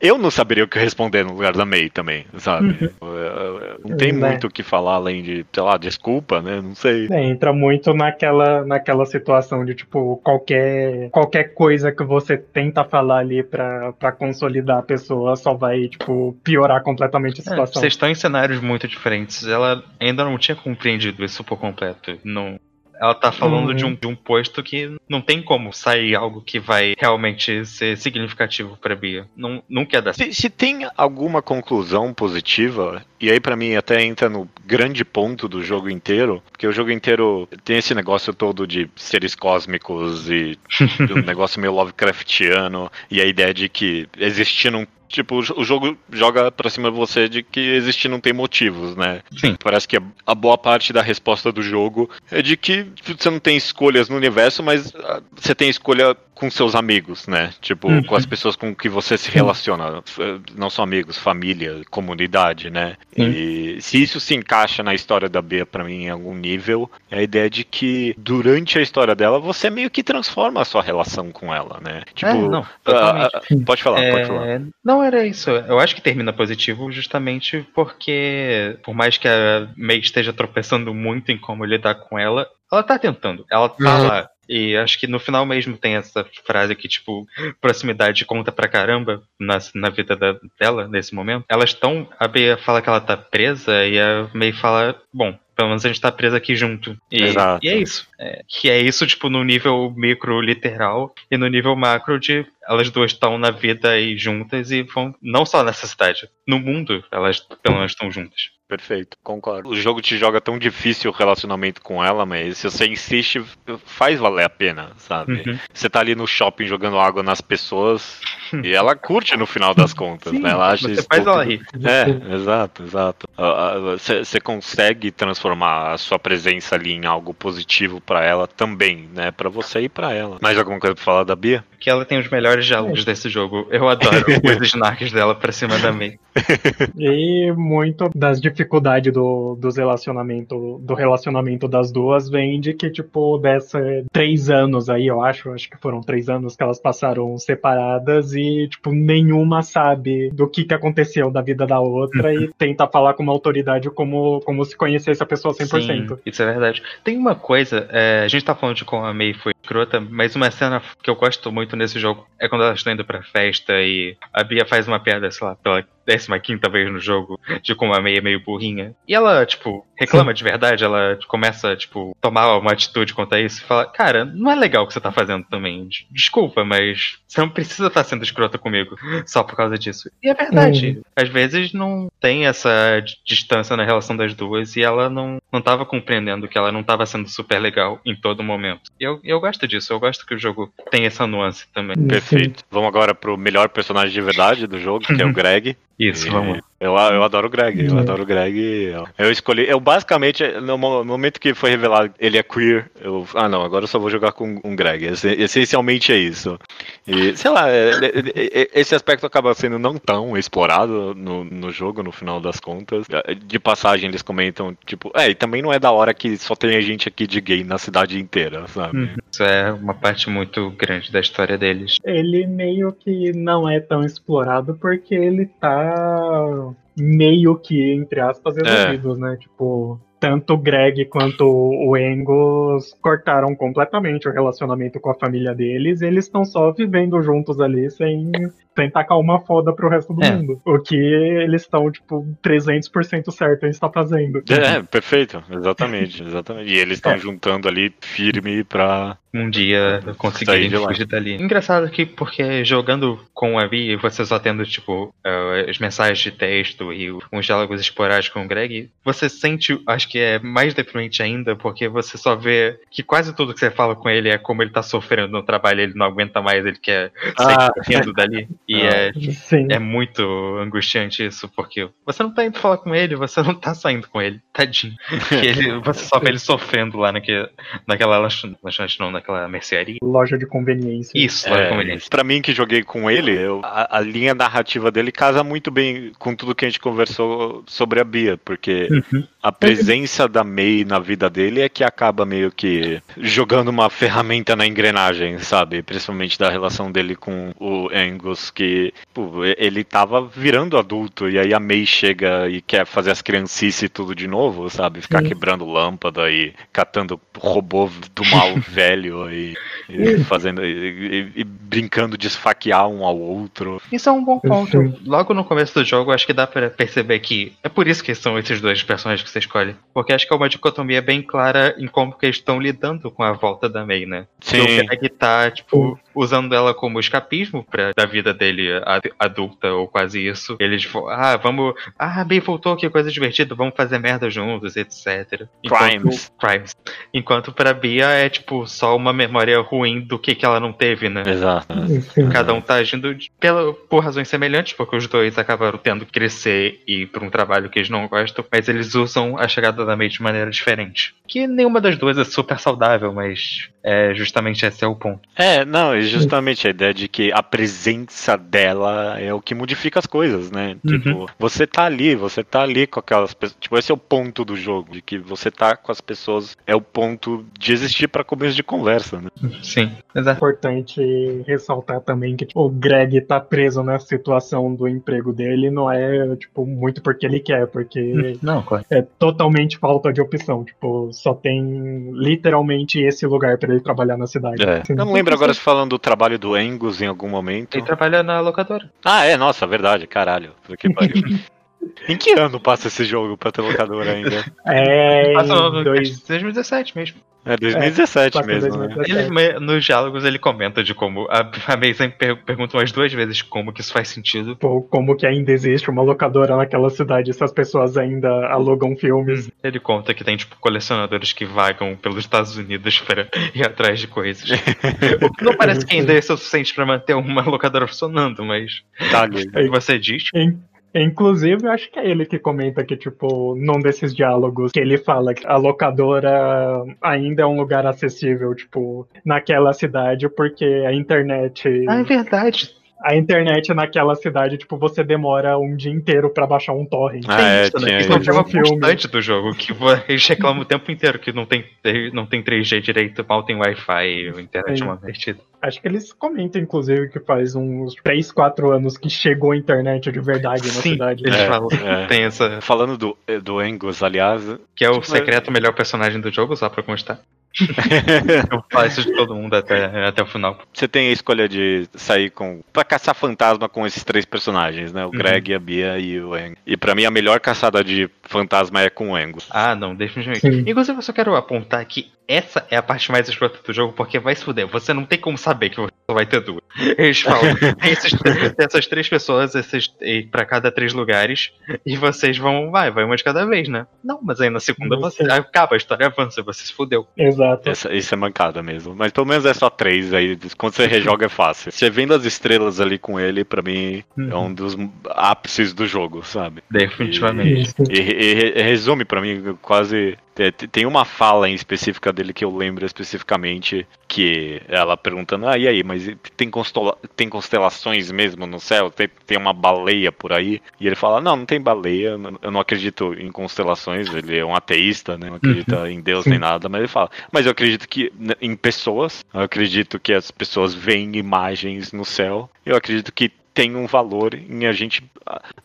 eu não saberia o que responder no lugar da May também, sabe? Eu- eu- Não tem Né. muito o que falar além de, sei lá, desculpa, né? Não sei. É, entra muito naquela, naquela situação de, tipo, qualquer, qualquer coisa que você tenta falar ali pra, pra consolidar a pessoa só vai, tipo, piorar completamente a É, situação. vocês estão em cenários muito diferentes. Ela ainda não tinha compreendido isso por completo. Não. Ela tá falando Uhum. de, um, de um posto que não tem como sair algo que vai realmente ser significativo pra Bia. Não, não quer dar Se, se tem alguma conclusão positiva, e aí pra mim até entra no grande ponto do jogo inteiro, porque o jogo inteiro tem esse negócio todo de seres cósmicos e um negócio meio Lovecraftiano, e a ideia de que existiram tipo, o jogo joga pra cima de você de que existir não tem motivos, né? Sim. Parece que a boa parte da resposta do jogo é de que você não tem escolhas no universo, mas ah, você tem escolha com seus amigos, né? Tipo, Uhum. com as pessoas com que você se relaciona. Não só amigos, família, comunidade, né? E se isso se encaixa na história da Bea pra mim em algum nível, é a ideia de que durante a história dela você meio que transforma a sua relação com ela, né? Tipo, É, não, ah, pode falar, pode falar. É, era isso. Eu acho que termina positivo justamente porque, por mais que a May esteja tropeçando muito em como lidar com ela, ela tá tentando. Ela tá Uhum. lá. E acho que no final mesmo tem essa frase que, tipo, proximidade conta pra caramba na, na vida da- dela nesse momento. Elas estão. A Bea fala que ela tá presa e a May fala: bom. Pelo menos a gente tá presa aqui junto. E, Exato. e é isso. É, que é isso, tipo, no nível micro literal e no nível macro de elas duas estão na vida aí juntas e vão. Não só nessa cidade. No mundo, elas pelo menos estão juntas. Perfeito, concordo. O jogo te joga tão difícil o relacionamento com ela, mas se você insiste, faz valer a pena, sabe? Uhum. Você tá ali no shopping jogando água nas pessoas e ela curte no final das contas, né? Ela acha Você faz tudo- ela rir. É, exato, exato. Ah, ah, Você você consegue transformar a sua presença ali em algo positivo pra ela também, né? Pra você e pra ela. Mais alguma coisa pra falar da Bia? Que ela tem os melhores diálogos desse jogo. Eu adoro os snarks dela pra cima da May. E muito das dificuldades do, dos relacionamento, do relacionamento das duas vem de que, tipo, dessa três anos aí, eu acho, acho que foram três anos que elas passaram separadas e, tipo, nenhuma sabe do que, que aconteceu da vida da outra e tenta falar com uma autoridade como, como se conhecesse a pessoa 100%. Sim, isso é verdade. Tem uma coisa, é, a gente tá falando de como a May foi escrota, mas uma cena que eu gosto muito nesse jogo. É quando elas estão indo pra festa e a Bia faz uma piada, sei lá, pela 15 vez no jogo, de como a May é meio burrinha. E ela, tipo, reclama de verdade, ela começa, tipo, tomar uma atitude contra isso e fala, cara, não é legal o que você tá fazendo também. Des- Desculpa, mas você não precisa estar sendo escrota comigo só por causa disso. E é verdade. Às vezes não tem essa distância na relação das duas e ela não, não tava compreendendo que ela não tava sendo super legal em todo momento. E eu, eu gosto disso, eu gosto que o jogo tem essa nuance também. Perfeito. Vamos agra pro melhor personagem de verdade do jogo, que é o Greg. Isso, E vamos. Eu, eu adoro o Greg, eu É. adoro o Greg. Eu escolhi. Eu basicamente, no mo- momento que foi revelado ele é queer, eu. Ah não, agora eu só vou jogar com um Greg. Esse- Essencialmente é isso. E, sei lá, é- é- esse aspecto acaba sendo não tão explorado no, no jogo, no final das contas. De passagem, eles comentam, tipo, é, e também não é da hora que só tem gente aqui de gay na cidade inteira, sabe? Isso é uma parte muito grande da história deles. ele meio que não é tão explorado porque ele tá meio que, entre aspas, resolvido, né? Tipo, tanto o Greg quanto o Engels cortaram completamente o relacionamento com a família deles e eles estão só vivendo juntos ali sem, sem tacar uma foda pro resto do É. mundo. O que eles estão, tipo, 300% certo em estar fazendo. É, perfeito, exatamente, exatamente. E eles estão É. juntando ali firme pra. um dia conseguirem lá. fugir dali. Engraçado aqui, porque jogando com a Vi, você só tendo, tipo, eh, as mensagens de texto e uns diálogos esporádicos com o Greg, você sente, acho que é mais deprimente ainda, porque você só vê que quase tudo que você fala com ele é como ele tá sofrendo no trabalho, ele não aguenta mais, ele quer sair Ah. correndo dali. E Ah. é, Sim. é muito angustiante isso, porque você não tá indo falar com ele, você não tá saindo com ele, tadinho. Ele, você só vê ele sofrendo lá naquele, naquela lanchon- lanchonete, não, naquela mercearia. Loja de conveniência. Isso, como ele é. É, pra mim que joguei com ele, eu- a, a linha narrativa dele casa muito bem com tudo que a gente conversou sobre a Bia, porque Uhum. A presença da May na vida dele é que acaba meio que jogando uma ferramenta na engrenagem, sabe? Principalmente da relação dele com o Angus, que pô, ele tava virando adulto e aí a May chega e quer fazer as criancices e tudo de novo, sabe? Ficar Sim. quebrando lâmpada e catando robô do mal velho e, e fazendo e, e- e brincando de esfaquear um ao outro. Isso é um bom ponto. Logo no começo do jogo, acho que dá pra perceber que é por isso que são esses dois personagens que que você escolhe. Porque acho que é uma dicotomia bem clara em como que eles estão lidando com a volta da May, né? Sim. O Greg tá, tipo, usando ela como escapismo pra, da vida dele ad- adulta ou quase isso. Eles vão, ah, vamos. Ah, a May voltou, que coisa divertida, vamos fazer merda juntos, etc. Crimes. Crimes. Enquanto pra Bia é, tipo, só uma memória ruim do que, que ela não teve, né? Exato. Cada um tá agindo de- pela, por razões semelhantes, porque os dois acabaram tendo que crescer e ir pra um trabalho que eles não gostam, mas eles usam a chegada da May de maneira diferente. Que nenhuma das duas é super saudável, mas é justamente esse é o ponto. É, não, é justamente a ideia de que a presença dela é o que modifica as coisas, né? Uhum. Tipo, você tá ali, você tá ali com aquelas pessoas. Tipo, esse é o ponto do jogo, de que você tá com as pessoas, é o ponto de existir pra começo de conversa, né? Sim, exato. importante ressaltar também que tipo, o Greg tá preso na situação do emprego dele, não é, tipo, muito porque ele quer, porque Não, claro. é totalmente falta de opção. Tipo, só tem literalmente esse lugar pra ele trabalhar na cidade. É. Assim, Eu não lembro agora se falando do trabalho do Angus em algum momento. Ele trabalha na locadora. Ah, é, nossa, verdade, caralho. Que pariu. em que ano passa esse jogo pra ter locadora ainda? É. Passa no em dois, 2017 mesmo. É 2017 passa em mesmo, né? 2017. Ele, me- nos diálogos ele comenta de como. A, a sempre per- pergunta umas duas vezes como que isso faz sentido. tipo, como que ainda existe uma locadora naquela cidade, se as pessoas ainda alugam filmes. Ele conta que tem, tipo, colecionadores que vagam pelos Estados Unidos para ir atrás de coisas. o que não parece que ainda é suficiente para manter uma locadora funcionando, mas. Tá que você diz? In- Inclusive, eu acho que é ele que comenta que, tipo, num desses diálogos, que ele fala que a locadora ainda é um lugar acessível, tipo, naquela cidade, porque a internet. Ah, é verdade. A internet naquela cidade, tipo, você demora um dia inteiro pra baixar um torrent. Ah, Tem é, isso, né? tinha Isso é um Filme. constante do jogo, que eles reclamam o tempo inteiro que não tem, não tem 3G direito, mal tem Wi-Fi, internet é Sim. uma divertida. Acho que eles comentam, inclusive, que faz uns 3, 4 anos que chegou a internet de verdade na Sim, cidade. eles É, falam. é. Tem essa. Falando do, do Angus, aliás, Que é o Tipo, secreto melhor personagem do jogo, só pra constar. Eu isso de todo mundo até, até o final. você tem a escolha de sair com. pra caçar fantasma com esses três personagens, né? O Greg, a Bia e o Angus. E pra mim a melhor caçada de fantasma é com o Angus. Ah, não, definitivamente. Sim. Inclusive, eu só quero apontar que essa é a parte mais escrota do jogo, porque vai se fuder. Você não tem como saber que você só vai ter duas. Eles falam, esses, essas três pessoas, esses, e pra cada três lugares, e vocês vão, vai, vai uma de cada vez, né? Não, mas aí na segunda Não você sei. acaba, a história avança, você se fudeu. Exato. Essa, isso é mancada mesmo. Mas pelo menos é só três aí. Quando você rejoga é fácil. Você vendo as estrelas ali com ele, pra mim, é um dos ápices do jogo, sabe? Definitivamente. Isso. E, e- e resume pra mim quase. te- te- Tem uma fala em específica dele que eu lembro especificamente, que ela perguntando, ah, e aí, mas tem, constela- tem constelações mesmo no céu? Tem, tem uma baleia por aí? E ele fala, não, não tem baleia, eu não acredito em constelações, ele é um ateísta, né? Não acredita em Deus Sim. nem nada, mas ele fala, mas eu acredito que né, em pessoas, eu acredito que as pessoas veem imagens no céu, eu acredito que tem um valor em a gente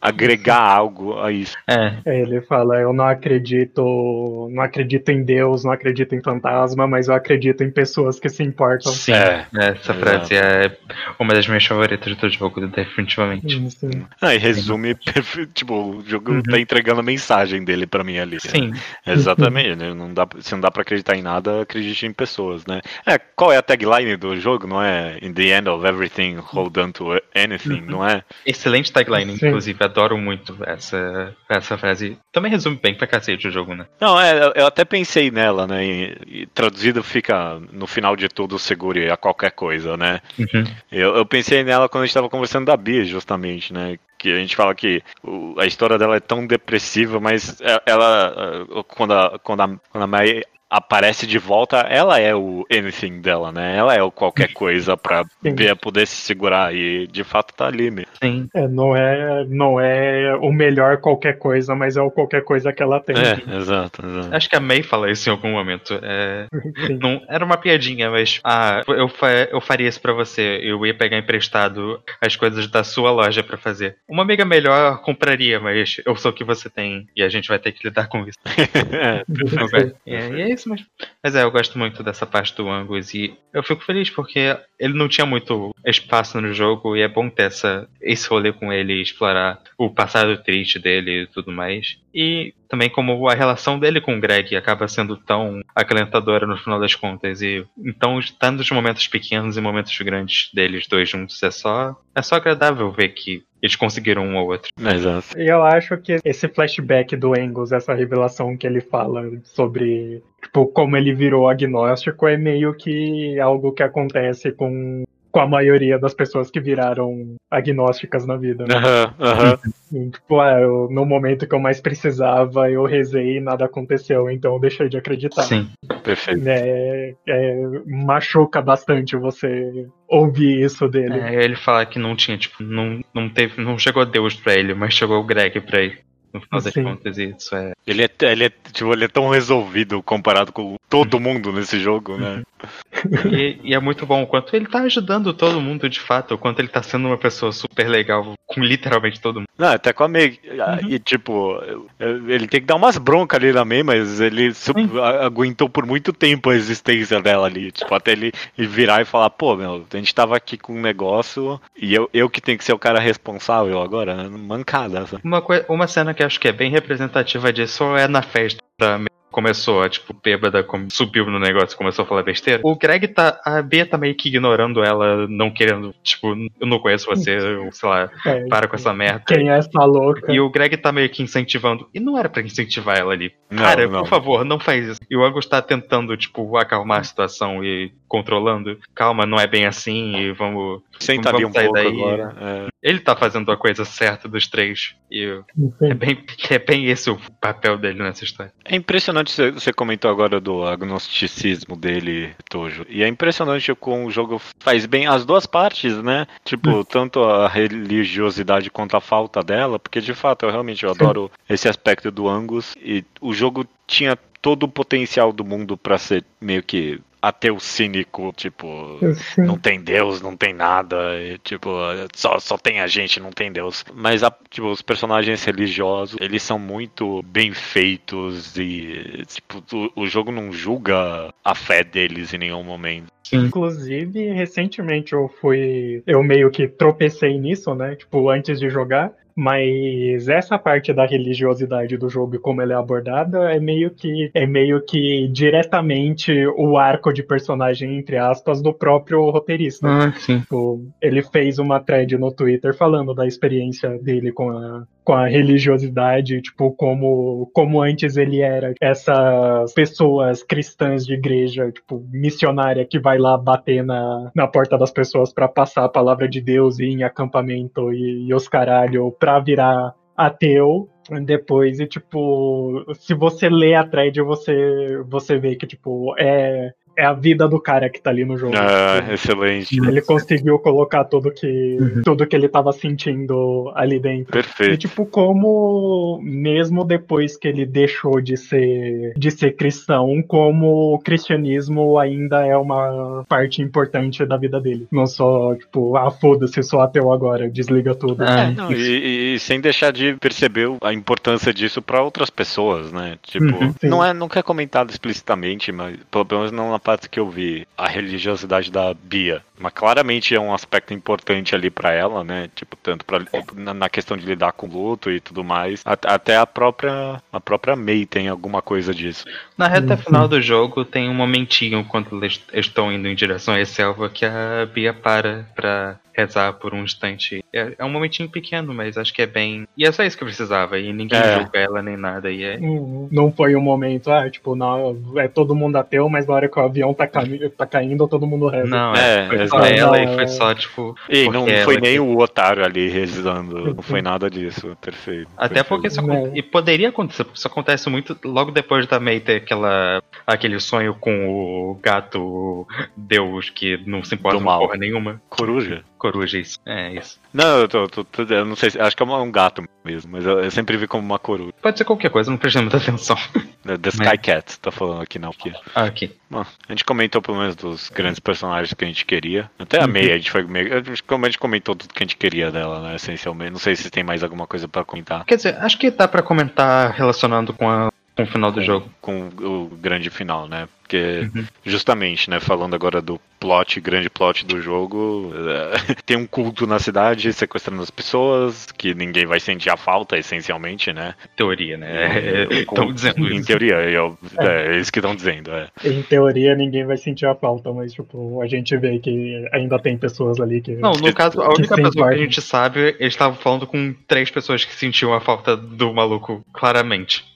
agregar algo a isso. É, É, Ele fala, eu não acredito, não acredito em Deus, não acredito em fantasma, mas eu acredito em pessoas que se importam. sim. É, essa exato. frase é uma das minhas favoritas do jogo, definitivamente. Sim. Ah, e resume, tipo, o jogo Uhum. tá entregando a mensagem dele pra mim ali. Sim, Exatamente, né? não dá, se não dá pra acreditar em nada, acredite em pessoas, né? É, qual é a tagline do jogo? Não é In the end of everything, hold on to anything, não é? excelente tagline, Sim. inclusive, adoro muito essa, essa frase. Também resume bem pra cacete o jogo, né? Não, é, eu- até pensei nela, né? E, e traduzido fica no final de tudo segure a qualquer coisa, né? Uhum. Eu, eu pensei nela quando a gente tava conversando da Bia, justamente, né? Que a gente fala que a história dela é tão depressiva, mas e- ela, uh, quando a, quando a, quando a Mai aparece de volta, ela é o anything dela, né? Ela é o qualquer coisa pra. Bia poder se segurar e de fato tá ali mesmo. Sim. É, não é, não é o melhor qualquer coisa, mas é o qualquer coisa que ela tem. É, exato, exato. Acho que a May fala isso em algum momento. É, não, era uma piadinha, mas ah, eu, fa- eu faria isso pra você. Eu ia pegar emprestado as coisas da sua loja pra fazer. Uma amiga melhor compraria, mas eu sou o que você tem e a gente vai ter que lidar com isso. É. É, e é isso mesmo. Mas é, eu gosto muito dessa parte do Angus e eu fico feliz porque ele não tinha muito espaço no jogo e é bom ter essa, esse rolê com ele, explorar o passado triste dele e tudo mais. E também como a relação dele com o Greg acaba sendo tão acalentadora no final das contas. E então, tanto nos momentos pequenos e momentos grandes deles dois juntos, é só, é só agradável ver que eles conseguiram um ou outro. Exato. E eu acho que esse flashback do Angus, essa revelação que ele fala sobre tipo, como ele virou agnóstico, é meio que algo que acontece com com a maioria das pessoas que viraram agnósticas na vida. Né? Uhum, uhum. Tipo, ah, eu, no momento que eu mais precisava, eu rezei e nada aconteceu, então eu deixei de acreditar. Sim, perfeito. É, é, machuca bastante você ouvir isso dele. É, ele fala que não tinha, tipo, não, não teve, não chegou Deus pra ele, mas chegou o Greg pra ele. No final das contas, isso é. Ele é, ele, é, tipo, ele é tão resolvido comparado com todo mundo nesse jogo, né? E, e, é muito bom o quanto ele tá ajudando todo mundo de fato, o quanto ele tá sendo uma pessoa super legal com literalmente todo mundo. Não, até com a Meg. Uhum. E tipo, ele tem que dar umas broncas ali na May, mas ele aguentou por muito tempo a existência dela ali. Tipo, até ele virar e falar, pô, meu, a gente tava aqui com um negócio e eu, eu que tenho que ser o cara responsável agora, né? Mancada. Uma, uma cena que acho que é bem representativa disso é na festa da começou, tipo, bêbada, subiu no negócio e começou a falar besteira. O Greg tá. A Bia tá meio que ignorando ela, não querendo, tipo, eu não conheço você, eu, sei lá, é, para com essa merda. Quem é essa louca? E o Greg tá meio que incentivando. E não era para incentivar ela ali. Não, Cara, não. por favor, não faz isso. E o Angus tá tentando, tipo, acalmar a situação e controlando. Calma, não é bem assim e vamos. Senta vamos um pouco daí. agora. É. Ele tá fazendo a coisa certa dos três. E é bem, é bem esse o papel dele nessa história. É impressionante, você comentou agora do agnosticismo dele, Tojo. E é impressionante como o jogo faz bem as duas partes, né? Tipo, hum. tanto a religiosidade quanto a falta dela, porque de fato eu realmente eu adoro esse aspecto do Angus. E o jogo tinha todo o potencial do mundo para ser meio que ateu cínico, tipo, não tem Deus, não tem nada, e, tipo, só, só tem a gente, não tem Deus. Mas, a, tipo, os personagens religiosos, eles são muito bem feitos e, tipo, o, o jogo não julga a fé deles em nenhum momento. Inclusive, recentemente eu fui. Eu meio que tropecei nisso, né? Tipo, antes de jogar. Mas essa parte da religiosidade do jogo e como ela é abordada é meio que é meio que diretamente o arco de personagem entre aspas do próprio roteirista. Ah, sim. Tipo, ele fez uma thread no Twitter falando da experiência dele com a com a religiosidade, tipo, como, como antes ele era. Essas pessoas cristãs de igreja, tipo, missionária que vai lá bater na, na porta das pessoas para passar a palavra de Deus e ir em acampamento e, e os caralho pra virar ateu. Depois e tipo se você lê a thread você você vê que tipo é é a vida do cara que tá ali no jogo. Ah, tipo, excelente. Ele conseguiu colocar tudo que uhum. tudo que ele tava sentindo ali dentro. Perfeito. E tipo como mesmo depois que ele deixou de ser de ser cristão, como o cristianismo ainda é uma parte importante da vida dele. Não só tipo, ah, foda-se, sou ateu agora, desliga tudo. É, não, e, e, sem deixar de perceber a importância disso para outras pessoas, né? Tipo, uhum, não é nunca é comentado explicitamente, mas pelo menos não na parte que eu vi a religiosidade da Bia. Mas claramente é um aspecto importante ali para ela, né? Tipo, tanto pra, na questão de lidar com luto e tudo mais. Até a própria a própria May tem alguma coisa disso. Na reta final do jogo tem um momentinho quando eles estão indo em direção à selva que a Bia para pra rezar por um instante. É, é, um momentinho pequeno, mas acho que é bem. E é só isso que eu precisava. E ninguém é. julga ela nem nada. E é... Não foi um momento, ah, tipo, não, é todo mundo ateu, mas na hora que o avião tá, ca... tá caindo, todo mundo reza. Não, é, foi só ela e foi só, tipo. E não foi nem que... o otário ali rezando. Não foi nada disso. Perfeito. Até perfeito. porque isso, e poderia acontecer, isso acontece muito logo depois da May ter aquela, aquele sonho com o gato Deus que não se importa com porra nenhuma. Coruja? Coruja, isso. É, isso. Não, eu tô, tô, tô eu não sei, acho que é um gato mesmo, mas eu, eu, sempre vi como uma coruja. Pode ser qualquer coisa, não prestei muita atenção. The Sky Cat, tá falando aqui não. Aqui. Ah, aqui. Bom, a gente comentou pelo menos dos grandes personagens que a gente queria. Até a meia, a gente foi meio. A gente comentou tudo que a gente queria dela, né? Essencialmente. Não sei se tem mais alguma coisa para comentar. Quer dizer, acho que dá para comentar relacionando com a Com o final do com, jogo. Com o grande final, né? Porque, uhum. justamente, né, falando agora do plot, grande plot do jogo, é, tem um culto na cidade sequestrando as pessoas, que ninguém vai sentir a falta, essencialmente, né? Teoria, né? Estão dizendo Em teoria, eu, é, é, isso que estão dizendo, é. Em teoria, ninguém vai sentir a falta, mas, tipo, a gente vê que ainda tem pessoas ali que. Não, no que, caso, a única pessoa que a gente sabe, eles estavam falando com três pessoas que sentiam a falta do maluco, claramente.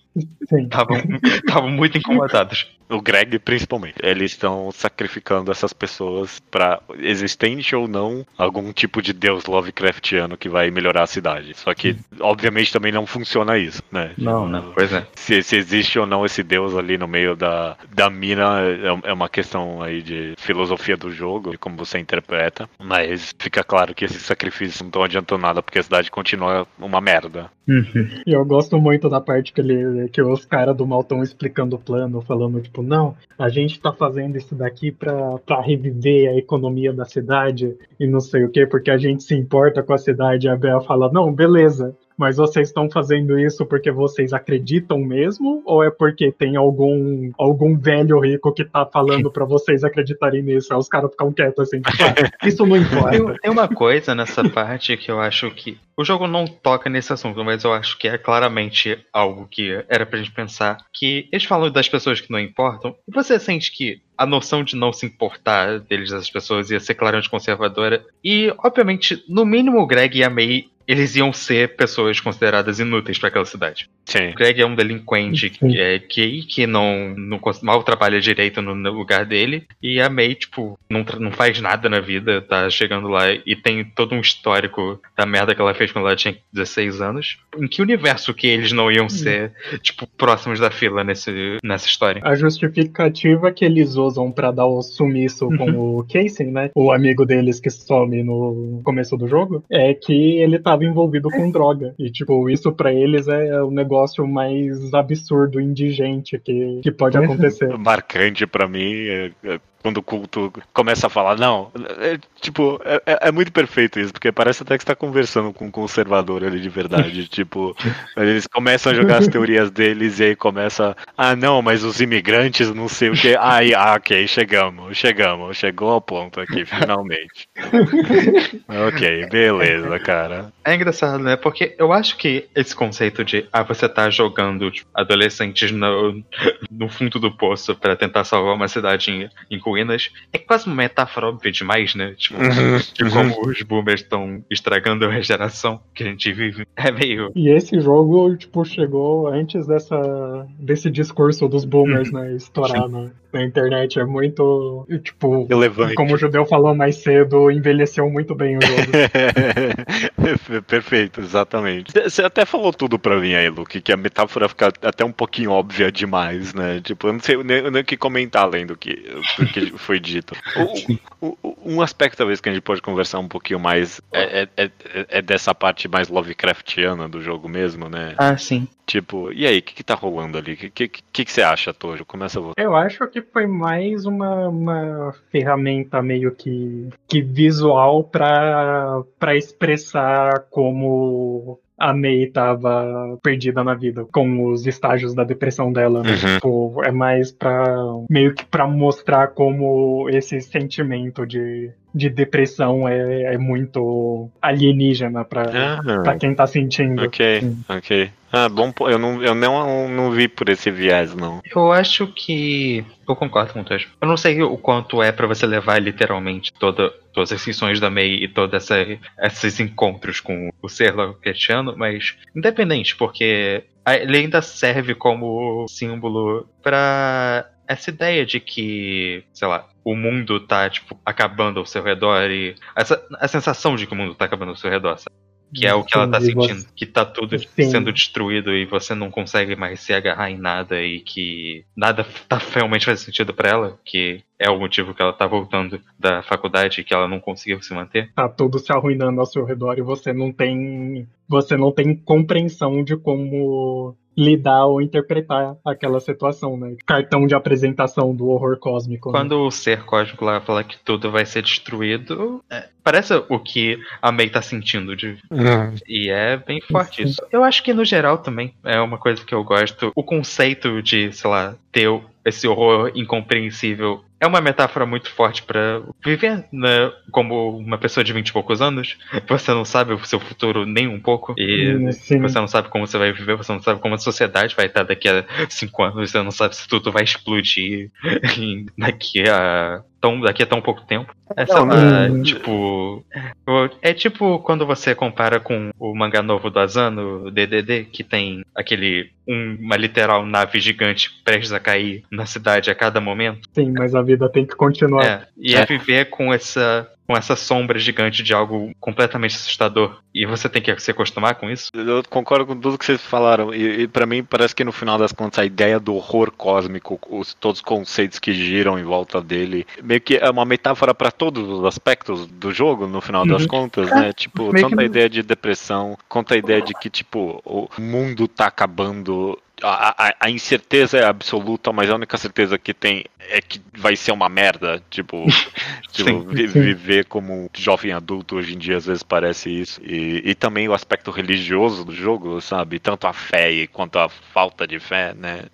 Estavam muito incomodados. O Greg, principalmente. Eles estão sacrificando essas pessoas para existente ou não algum tipo de deus Lovecraftiano que vai melhorar a cidade. Só que, obviamente, também não funciona isso, né? Não, não. Pois é. Se, se existe ou não esse deus ali no meio da, da mina é, é uma questão aí de filosofia do jogo, de como você interpreta. Mas fica claro que esses sacrifícios não estão adiantando nada, porque a cidade continua uma merda. Uhum. E eu gosto muito da parte que, ele, que os caras do mal estão explicando o plano, falando, tipo, não, a gente tá fazendo isso daqui pra, pra reviver a economia da cidade e não sei o que, porque a gente se importa com a cidade. E a Bea fala, não, beleza, mas vocês estão fazendo isso porque vocês acreditam mesmo? Ou é porque tem algum, algum velho rico que tá falando para vocês acreditarem nisso? Aí os caras ficam quietos assim, tipo, ah, isso não importa. Tem uma coisa nessa parte que eu acho que. O jogo não toca nesse assunto, mas eu acho que é claramente algo que era pra gente pensar. Que eles falam das pessoas que não importam. E você sente que a noção de não se importar deles, das pessoas, ia ser claramente conservadora. E, obviamente, no mínimo o Greg e a May eles iam ser pessoas consideradas inúteis para aquela cidade. Sim. O Greg é um delinquente que, é, que, que não, não mal trabalha direito no, no, lugar dele. E a May, tipo, não, não faz nada na vida, tá chegando lá e tem todo um histórico da merda que ela fez quando ela tinha 16 anos. Em que universo que eles não iam ser, tipo, próximos da fila nesse, nessa história? A justificativa que eles usam para dar o sumiço com uhum. o Casey, né? O amigo deles que some no começo do jogo, é que ele tá estava envolvido com droga. E, tipo, isso para eles é o negócio mais absurdo, indigente que, que pode acontecer. Marcante para mim é, é quando o culto começa a falar, não, é, tipo, é, é, é, muito perfeito isso, porque parece até que está conversando com um conservador ali de verdade, tipo, eles começam a jogar as teorias deles e aí começa, ah não, mas os imigrantes, não sei o que, aí, ah, ok, chegamos, chegamos, chegou ao ponto aqui, finalmente. ok, beleza, cara. É engraçado, né, porque eu acho que esse conceito de, ah, você tá jogando tipo, adolescentes no, no fundo do poço para tentar salvar uma cidade em, em ruínas é quase uma metáfora óbvia demais, né? Tipo, uhum, de uhum. como os boomers estão estragando a geração que a gente vive. É meio. E esse jogo, tipo, chegou antes dessa, desse discurso dos boomers, uhum. né? Estourar na, na, internet. É muito, tipo, Relevante. como o judeu falou mais cedo, envelheceu muito bem o jogo. Perfeito, exatamente. Você até falou tudo pra mim aí, Luke, que a metáfora fica até um pouquinho óbvia demais, né? Tipo, eu não sei nem, nem o que comentar além do que, do que foi dito. O, o, um aspecto, talvez, que a gente pode conversar um pouquinho mais é, é, é, é, dessa parte mais Lovecraftiana do jogo mesmo, né? Ah, sim. Tipo, e aí, o que, que tá rolando ali? O que, que, que, que você acha, Tojo? Começa você. Eu acho que foi mais uma, uma ferramenta meio que, que visual para expressar como a May tava perdida na vida com os estágios da depressão dela. Né? Uhum. Tipo, é mais pra meio que pra mostrar como esse sentimento de de depressão é, é muito alienígena pra, ah, pra quem tá sentindo. Ok, Sim. ok. Ah, bom, eu não, eu não, não vi por esse viés, não. Eu acho que. Eu concordo com o Tejo. Eu não sei o quanto é para você levar literalmente toda, todas as sessões da May e todos esses encontros com o ser Lovecraftiano, mas independente, porque ele ainda serve como símbolo para essa ideia de que, sei lá, o mundo tá, tipo, acabando ao seu redor e. Essa, a sensação de que o mundo tá acabando ao seu redor, sabe? Que é o que ela tá sentindo, que tá tudo sendo destruído e você não consegue mais se agarrar em nada e que nada tá realmente faz sentido para ela, que é o motivo que ela tá voltando da faculdade e que ela não conseguiu se manter. Tá tudo se arruinando ao seu redor e você não tem você não tem compreensão de como lidar ou interpretar aquela situação, né? Cartão de apresentação do horror cósmico. Quando né? o ser cósmico lá fala que tudo vai ser destruído, é, parece o que a May tá sentindo. De... Uhum. E é bem forte isso. Eu acho que no geral também é uma coisa que eu gosto. O conceito de, sei lá, ter esse horror incompreensível é uma metáfora muito forte para viver né, como uma pessoa de 20 e poucos anos. Você não sabe o seu futuro nem um pouco. E Hum, sim. você não sabe como você vai viver, você não sabe como a sociedade vai estar daqui a cinco anos, você não sabe se tudo vai explodir daqui a. Tão, daqui a tão pouco tempo. Essa, Não, não. tipo. É tipo quando você compara com o mangá novo do Asano, DDD, que tem aquele. um- uma literal nave gigante prestes a cair na cidade a cada momento. Sim, mas a vida tem que continuar. É, e é viver com essa, com essa sombra gigante de algo completamente assustador. E você tem que se acostumar com isso. Eu concordo com tudo que vocês falaram. E, e para mim parece que no final das contas a ideia do horror cósmico, os, todos os conceitos que giram em volta dele, meio que é uma metáfora para todos os aspectos do jogo, no final das Uhum. contas, né? Tipo, tanto a ideia de depressão, quanto a ideia de que, tipo, o mundo tá acabando. A, a- a incerteza é absoluta, mas a única certeza que tem é que vai ser uma merda. Tipo, tipo vi- viver como um jovem adulto hoje em dia às vezes parece isso. E, e também o aspecto religioso do jogo, sabe? Tanto a fé quanto a falta de fé, né?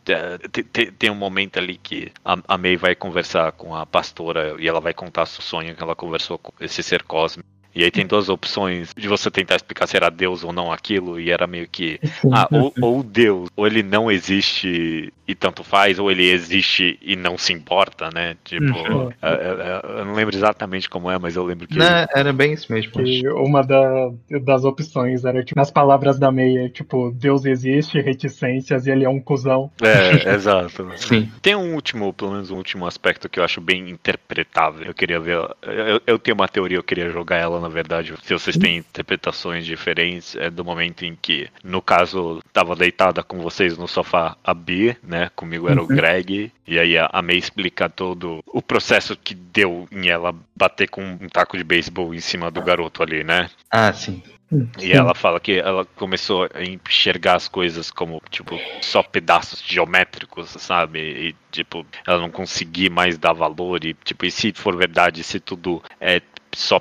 Tem, tem- um momento ali que a, a May vai conversar com a pastora e ela vai contar o sonho que ela conversou com esse ser cósmico. E aí tem duas opções de você tentar explicar se era Deus ou não aquilo, e era meio que ah, ou, ou Deus, ou ele não existe e tanto faz, ou ele existe e não se importa, né? Tipo, Uhum. é, é, é, eu não lembro exatamente como é, mas eu lembro que. Não, era bem isso mesmo. Que uma da- das opções era, tipo, nas palavras da meia, tipo, Deus existe, reticências, e ele é um cuzão. É, exato. Sim. Tem um último, pelo menos um último aspecto que eu acho bem interpretável. Eu queria ver. Eu, eu tenho uma teoria, eu queria jogar ela, na verdade. Se vocês têm interpretações diferentes, é do momento em que, no caso, tava deitada com vocês no sofá a B, né? Comigo era o Uhum. Greg. E aí a, May explica todo o processo que deu em ela bater com um taco de beisebol em cima do garoto ali, né? Ah, sim. E ela fala que ela começou a enxergar as coisas como, tipo, só pedaços geométricos, sabe? E, tipo, ela não conseguir mais dar valor. E, tipo, e se for verdade, se tudo é só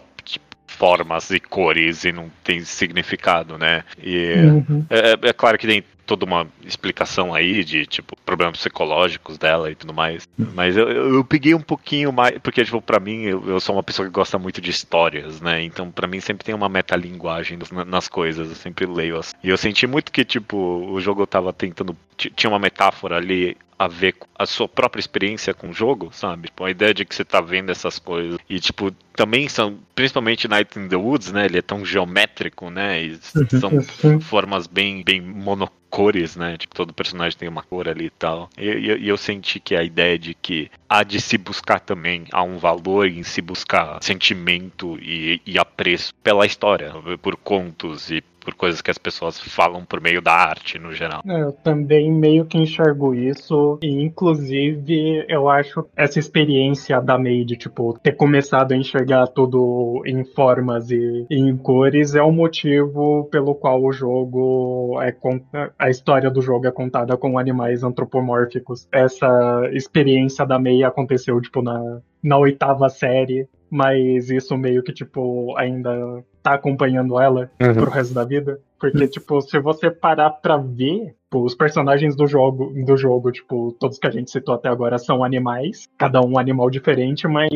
formas e cores e não tem significado, né? E Uhum. é, é claro que tem toda uma explicação aí de, tipo, problemas psicológicos dela e tudo mais. Mas eu, eu peguei um pouquinho mais. Porque, tipo, pra mim, eu, eu sou uma pessoa que gosta muito de histórias, né? Então, pra mim, sempre tem uma metalinguagem nas- nas coisas. Eu sempre leio assim. E eu senti muito que, tipo, o jogo tava tentando. ti- Tinha uma metáfora ali a ver com a sua própria experiência com o jogo, sabe? Tipo, a ideia de que você tá vendo essas coisas. E, tipo, também são, principalmente Night in the Woods, né? Ele é tão geométrico, né? E são Sim. formas bem, bem monocores, né? Tipo, todo personagem tem uma cor ali e tal. E, e- e eu senti que a ideia de que há de se buscar também, há um valor em se buscar sentimento e, e apreço pela história, por contos e por coisas que as pessoas falam por meio da arte no geral. É, Eu também meio que enxergo isso, e inclusive eu acho essa experiência da May de, tipo, ter começado a enxergar tudo em formas e, em cores é o motivo pelo qual o jogo é a história do jogo é contada com animais antropomórficos. Essa experiência da May aconteceu, tipo, na, na oitava série, mas isso meio que, tipo, ainda tá acompanhando ela Uhum. pro resto da vida. Porque, tipo, se você parar pra ver, tipo, os personagens do jogo, do jogo, tipo, todos que a gente citou até agora são animais, cada um animal diferente, mas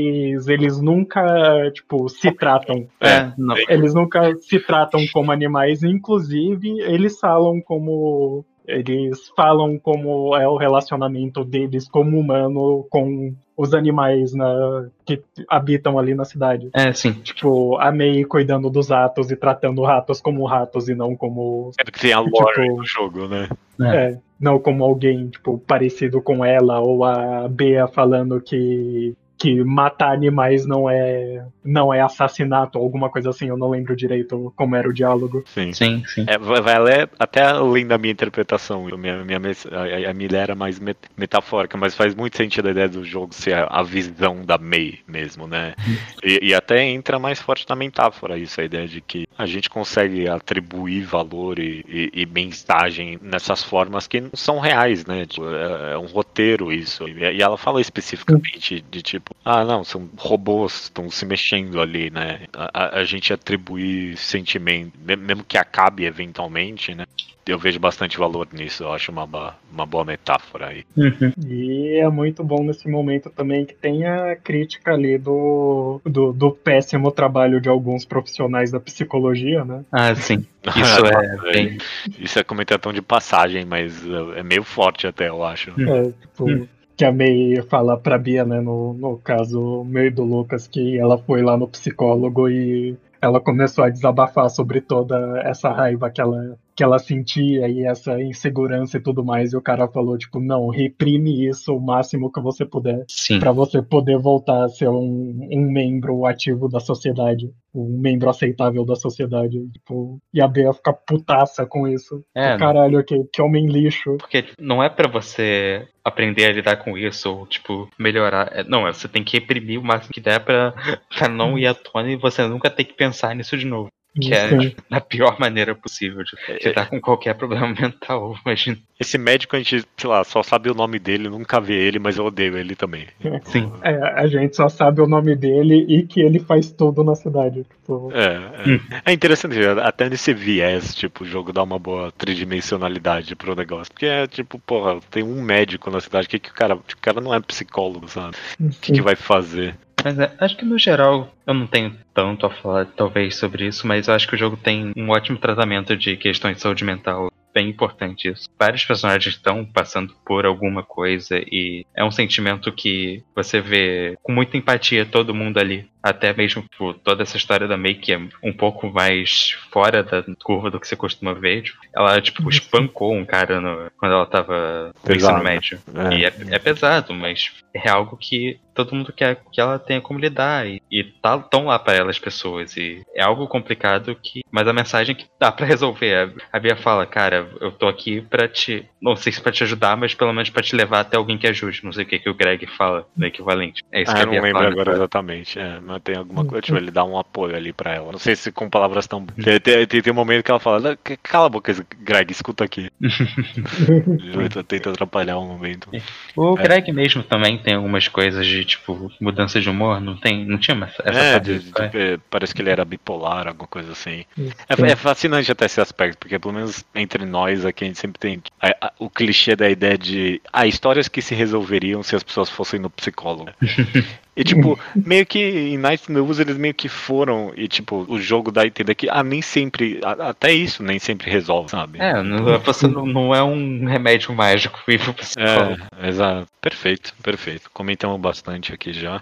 eles nunca, tipo, se tratam. É, não. Eles nunca se tratam como animais, inclusive eles falam como. Eles falam como é o relacionamento deles como humano com os animais na, que habitam ali na cidade. É, sim. Tipo, a May cuidando dos ratos e tratando ratos como ratos e não como. Sempre que tem a lore Tipo- no jogo, né? É, não como alguém, tipo, parecido com ela, ou a Bea falando que que matar animais não é não é assassinato ou alguma coisa assim, eu não lembro direito como era o diálogo. Sim. Sim, sim. É, vai além- até além da minha interpretação. Eu- Minha, minha, a, a minha ideia era mais met- metafórica, mas faz muito sentido a ideia do jogo ser a, a visão da May mesmo, né? E, e até entra mais forte na metáfora isso, a ideia de que a gente consegue atribuir valor e, e- e mensagem nessas formas que não são reais, né? Tipo, é, é um roteiro isso. E, e ela fala especificamente de tipo, ah, não, são robôs, estão se mexendo ali, né? A, a- a gente atribuir sentimento, me- mesmo que acabe eventualmente, né? Eu vejo bastante valor nisso, eu acho uma, uma boa metáfora aí. Uhum. E é muito bom nesse momento também que tem a crítica ali do, do, do péssimo trabalho de alguns profissionais da psicologia, né? Ah, sim. Isso é bem. Isso é comentário de passagem, mas é é meio forte até, eu acho. É, tipo, Hum. Que a May fala pra Bia, né, no, no caso meu e do Lucas, que ela foi lá no psicólogo e ela começou a desabafar sobre toda essa raiva que ela, que ela sentia e essa insegurança e tudo mais. E o cara falou, tipo, não, reprime isso o máximo que você puder. Pra você poder voltar a ser um, um membro ativo da sociedade, um membro aceitável da sociedade. Tipo, e a Bea fica putaça com isso. É, Caralho, que, que homem lixo. Porque não é pra você aprender a lidar com isso ou, tipo, melhorar. É, Não, é, você tem que reprimir o máximo que der pra, pra não ir à tona e você nunca ter que pensar nisso de novo. Que é da pior maneira possível de lidar com qualquer problema mental. Imagina. Esse médico a gente, sei lá, só sabe o nome dele, nunca vê ele, mas eu odeio ele também. Sim. É, a gente só sabe o nome dele e que ele faz tudo na cidade. Tipo, É, é. é interessante, até nesse viés, tipo, o jogo dá uma boa tridimensionalidade pro negócio. Porque é tipo, porra, tem um médico na cidade, que, que o cara. O cara não é psicólogo, sabe? O que, que vai fazer? Mas é, acho que no geral eu não tenho tanto a falar, talvez, sobre isso, mas eu acho que o jogo tem um ótimo tratamento de questões de saúde mental. Bem importante isso. Vários personagens estão passando por alguma coisa e é um sentimento que você vê com muita empatia todo mundo ali. Até mesmo por toda essa história da May, que é um pouco mais fora da curva do que você costuma ver. Tipo, ela, tipo, espancou um cara no- quando ela tava no ensino médio. É. E é, é pesado, mas é algo que todo mundo quer que ela tenha como lidar. E, e tá tão lá pra ela as pessoas. E é algo complicado que. Mas a mensagem que dá pra resolver. A, a Bia fala, cara, eu tô aqui pra te. Não sei se pra te ajudar, mas pelo menos pra te levar até alguém que ajude. Não sei o que, que o Greg fala no equivalente. É isso Ah, que a eu não Bia lembro fala. agora exatamente. É, mas tem alguma coisa, tipo, ele dá um apoio ali pra ela. Não sei se com palavras tão. Tem, tem, tem- um momento que ela fala, "Não, c- cala a boca, Greg, escuta aqui. Eu tento atrapalhar um momento. O É. Greg mesmo também tem algumas coisas de, tipo, mudança de humor. Não tem. Não tinha essa essa É, de- é? parece que ele era bipolar, alguma coisa assim. Sim. É, é fascinante até esse aspecto, porque pelo menos entre nós aqui a gente sempre tem a- a- o clichê da ideia de ah, histórias que se resolveriam se as pessoas fossem no psicólogo. E tipo, meio que em Night News eles meio que foram, e tipo, o jogo dá a entender que ah, nem sempre, a- até isso nem sempre resolve, sabe? É, não, você não, não é um remédio mágico pro psicólogo. É, exato. Perfeito, perfeito. Comentamos bastante aqui já.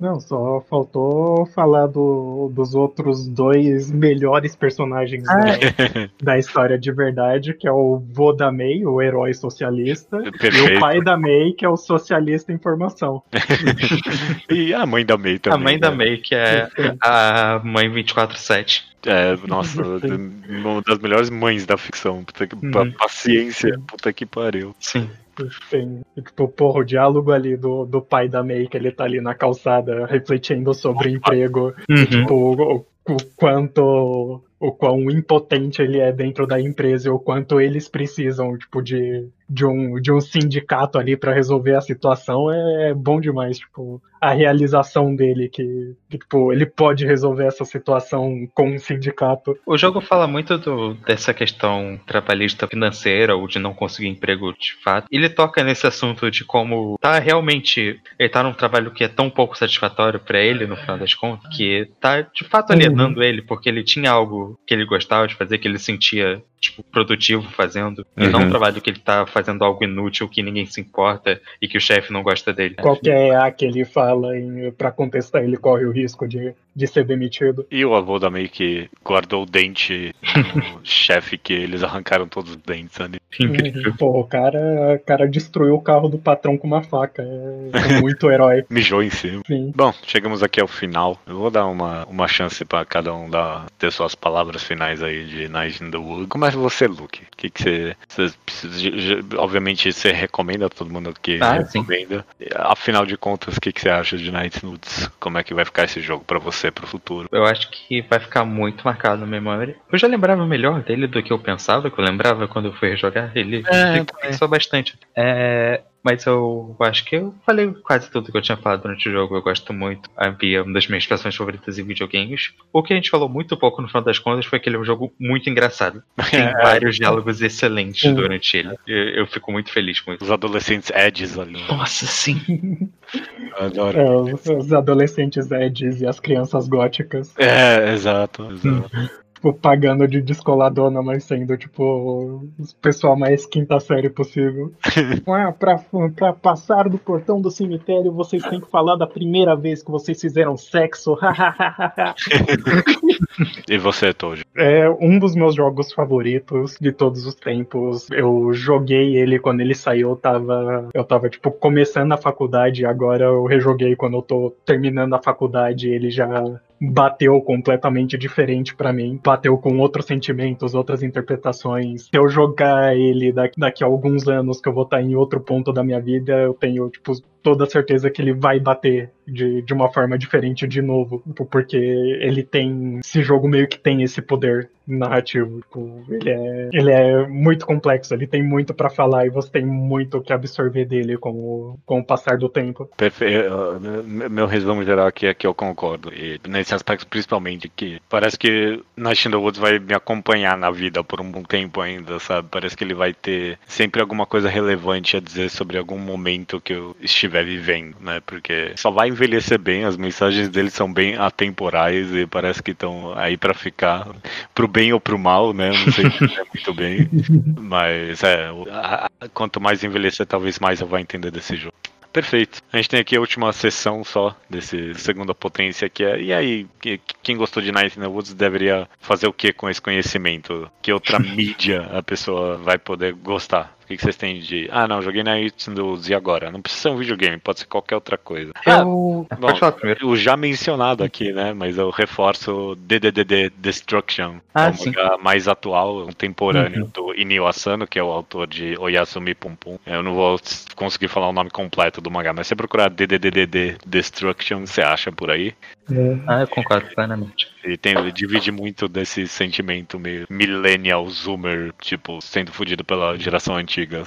Não, só faltou falar do- dos outros dois melhores personagens Ah, da, da história de verdade, que é o vô da May, o herói socialista, e o Perfeito. pai da May, que é o socialista em formação. E a mãe da May também. a mãe da né? May, que é a mãe 24-7. É, nossa, uma das melhores mães da ficção. Puta que, Uhum. Paciência, puta que pariu. Sim. Tem, tipo, porra, o diálogo ali do, do pai da May, que ele tá ali na calçada refletindo sobre o emprego, Uhum. tipo, o, o quanto. O quão impotente ele é dentro da empresa e o quanto eles precisam, tipo, de, de, um, de um sindicato ali pra resolver a situação é bom demais, tipo, a realização dele que, que, tipo, ele pode resolver essa situação com um sindicato. O jogo fala muito do- dessa questão trabalhista financeira ou de não conseguir emprego de fato. Ele toca nesse assunto de como tá realmente. Ele tá num trabalho que é tão pouco satisfatório pra ele, no final das contas, que tá de fato alienando ele, porque ele tinha algo que ele gostava de fazer, que ele sentia. Tipo, produtivo fazendo, e não um Uhum. trabalho que ele tá fazendo algo inútil que ninguém se importa e que o chefe não gosta dele. Qualquer A que ele fala em, pra contestar, ele corre o risco de, de ser demitido. E o avô da May que guardou o dente no chefe que eles arrancaram todos os dentes ali. Uhum. Pô, o cara, o cara destruiu o carro do patrão com uma faca. É, é muito herói. Mijou em cima. Sim. Bom, chegamos aqui ao final. Eu vou dar uma, uma chance para cada um dar, ter suas palavras finais aí de Night in the Wood. Começa você, Luke. O que, que você, você, Obviamente você recomenda a todo mundo que Ah, recomenda. Afinal de contas, o que, que você acha de Night in the Woods? Como é que vai ficar esse jogo para você pro futuro? Eu acho que vai ficar muito marcado na memória. Eu já lembrava melhor dele do que eu pensava, que eu lembrava quando eu fui jogar. Ele É, ele compensou bastante. É, mas eu acho que eu falei quase tudo que eu tinha falado durante o jogo. Eu gosto muito. A Bia é uma das minhas expressões favoritas em videogames. O que a gente falou muito pouco no final das contas foi que ele é um jogo muito engraçado. Tem É. vários diálogos excelentes Sim. durante ele. Eu, eu fico muito feliz com isso. Os adolescentes edges ali. Nossa, sim. Adoro. É, os, os adolescentes Eds e as crianças góticas. É, exato. exato. Tipo, pagando de descoladona, mas sendo, tipo, o pessoal mais quinta série possível. ah, pra, pra passar do portão do cemitério, vocês têm que falar da primeira vez que vocês fizeram sexo. E você, Tojo? É um dos meus jogos favoritos de todos os tempos. Eu joguei ele quando ele saiu, eu tava, eu tava tipo começando a faculdade, agora eu rejoguei quando eu tô terminando a faculdade, ele já bateu completamente diferente pra mim, bateu com outros sentimentos, outras interpretações. Se eu jogar ele daqui, daqui a alguns anos que eu vou estar em outro ponto da minha vida, eu tenho tipo toda certeza que ele vai bater de, de uma forma diferente de novo, tipo, porque ele tem esse jogo meio que tem esse poder narrativo, tipo, ele é ele é muito complexo, ele tem muito pra falar e você tem muito que absorver dele com o, com o passar do tempo. Perfeito. Meu resumo geral aqui é que eu concordo. E nesse aspecto, principalmente, que parece que the Woods vai me acompanhar na vida por um bom tempo ainda, sabe? Parece que ele vai ter sempre alguma coisa relevante a dizer sobre algum momento que eu estiver vivendo, né? Porque só vai envelhecer bem, as mensagens dele são bem atemporais e parece que estão aí pra ficar pro bem ou pro mal, né? Não sei dizer muito bem. Mas é, quanto mais envelhecer, talvez mais eu vá entender desse jogo. Perfeito. A gente tem aqui a última sessão só desse segunda potência que é. E aí, que- quem gostou de Night in the Woods deveria fazer o que com esse conhecimento? Que outra mídia a pessoa vai poder gostar? O que que vocês têm de. Ah, não, joguei the Woods e agora? Não precisa ser um videogame, pode ser qualquer outra coisa. Ah, Eu... bom, Pode falar primeiro. o já mencionado aqui, né? Mas eu reforço DDDD Destruction. Ah, é um sim. mangá mais atual, contemporâneo Uhum. do Inio Asano, que é o autor de Oyasumi Pum Pum. Eu não vou conseguir falar o nome completo do mangá, mas se você procurar DDDD Destruction, você acha por aí. Ah, eu concordo plenamente. E tem, ele divide muito desse sentimento meio millennial zoomer, tipo, sendo fudido pela geração antiga.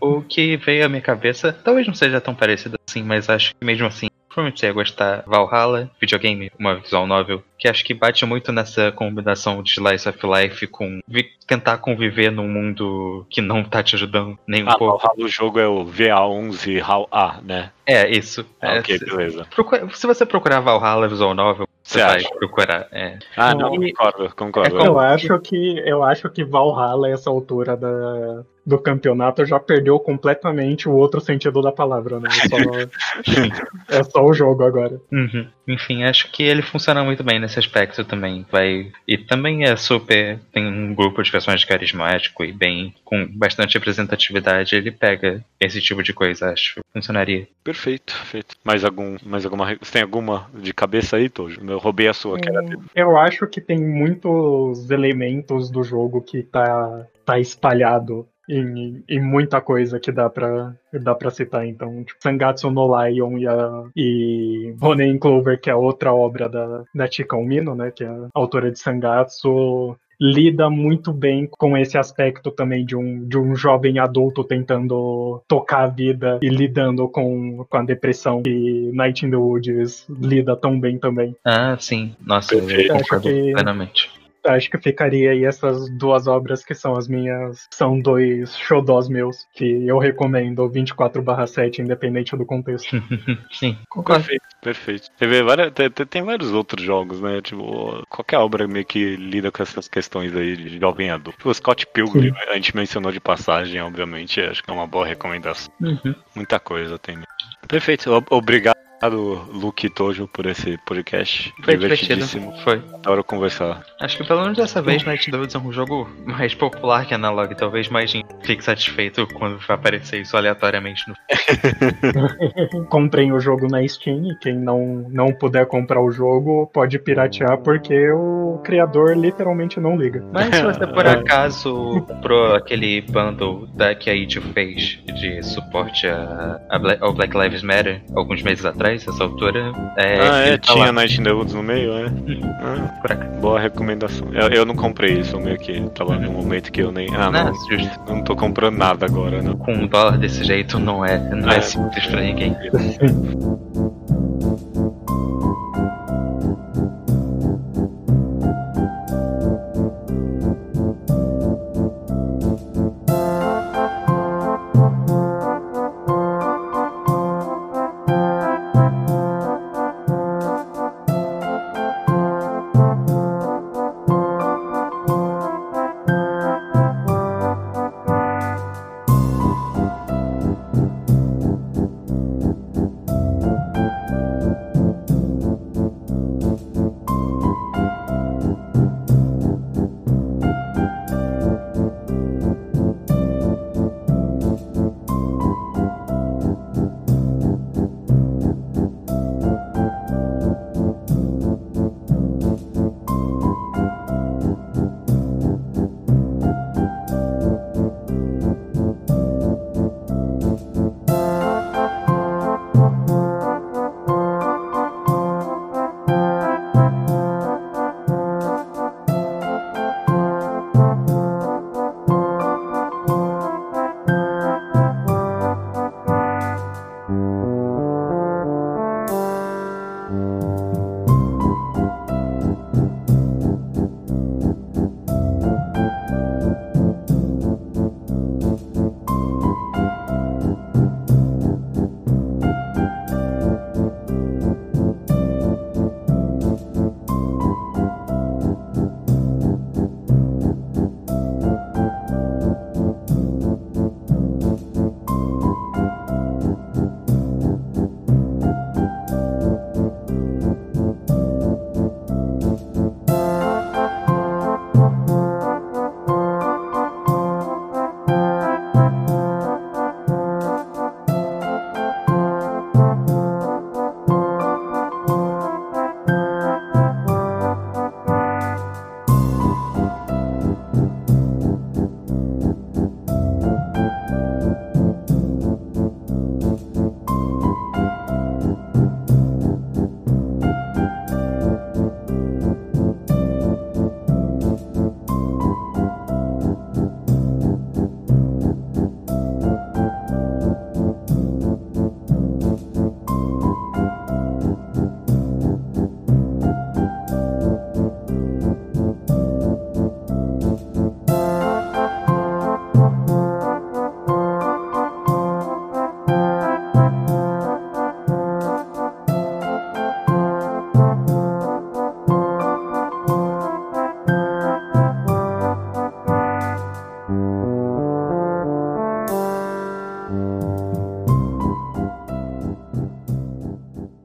O que veio à minha cabeça, talvez não seja tão parecido assim, mas acho que mesmo assim, provavelmente você ia gostar Valhalla, videogame, uma visual novel, que acho que bate muito nessa combinação de slice of life com tentar conviver num mundo que não tá te ajudando nem um Ah, pouco. o jogo é o VA11 HAL A, né? É, isso. Ah, É, ok, se, beleza. procura- se você procurar Valhalla visual novel, você vai acha? procurar. É. Ah, não, E- concordo, concordo. É Eu acho que eu acho que Valhalla, a essa altura da, do campeonato, já perdeu completamente o outro sentido da palavra, né? É só, é só o jogo agora. Uhum. Enfim, acho que ele funciona muito bem nesse aspecto também. Vai e também é super tem um grupo de personagens carismático e bem com bastante representatividade. Ele pega esse tipo de coisa, acho. Funcionaria. Perfeito, perfeito. Mais algum, mais alguma, você tem alguma de cabeça aí, Tojo? Eu roubei a sua, que era Hum, Eu acho que tem muitos elementos do jogo que tá, tá espalhado em, em muita coisa que dá pra, dá pra citar. Então, tipo, Sangatsu no Lion e, a, e Ronin Clover, que é outra obra da, da Chika Umino, né? Que é a autora de Sangatsu. Lida muito bem com esse aspecto também de um, de um jovem adulto tentando tocar a vida e lidando com, com a depressão. E Night in the Woods lida tão bem também. Ah, sim. Nossa, Perfeito. eu concordo Acho que- plenamente. Acho que ficaria aí essas duas obras que são as minhas. São dois xodós meus, que eu recomendo 24/7, independente do contexto. sim, concordo. Perfeito, perfeito. Teve várias, tem, tem- tem vários outros jogos, né? Tipo, qualquer obra meio que lida com essas questões aí de jovem adulto. Tipo, o Scott Pilgrim, a gente mencionou de passagem, obviamente, acho que é uma boa recomendação. Uhum. Muita coisa tem. Perfeito, obrigado Obrigado, Luke Tojo, por esse podcast. Foi. Divertidíssimo. Foi. Adoro conversar. Acho que pelo menos dessa vez Night Dudes é um jogo mais popular que Analog. Talvez mais gente fique satisfeito quando vai aparecer isso aleatoriamente no Comprem o jogo na Steam e quem não, não puder comprar o jogo pode piratear porque o criador literalmente não liga. Mas se você por acaso pro aquele bundle da, que a Itch fez de suporte a, a Bla- ao Black Lives Matter alguns meses atrás, essa altura, é, ah, é, tá tinha lá, Night in the Woods no meio, é. Ah, por acá. boa recomendação. Eu, eu não comprei isso, meio que tava num momento que eu nem. Ah, Não, não. Não tô comprando nada agora, né? Com um dólar desse jeito não é, não é, É. simples pra ninguém.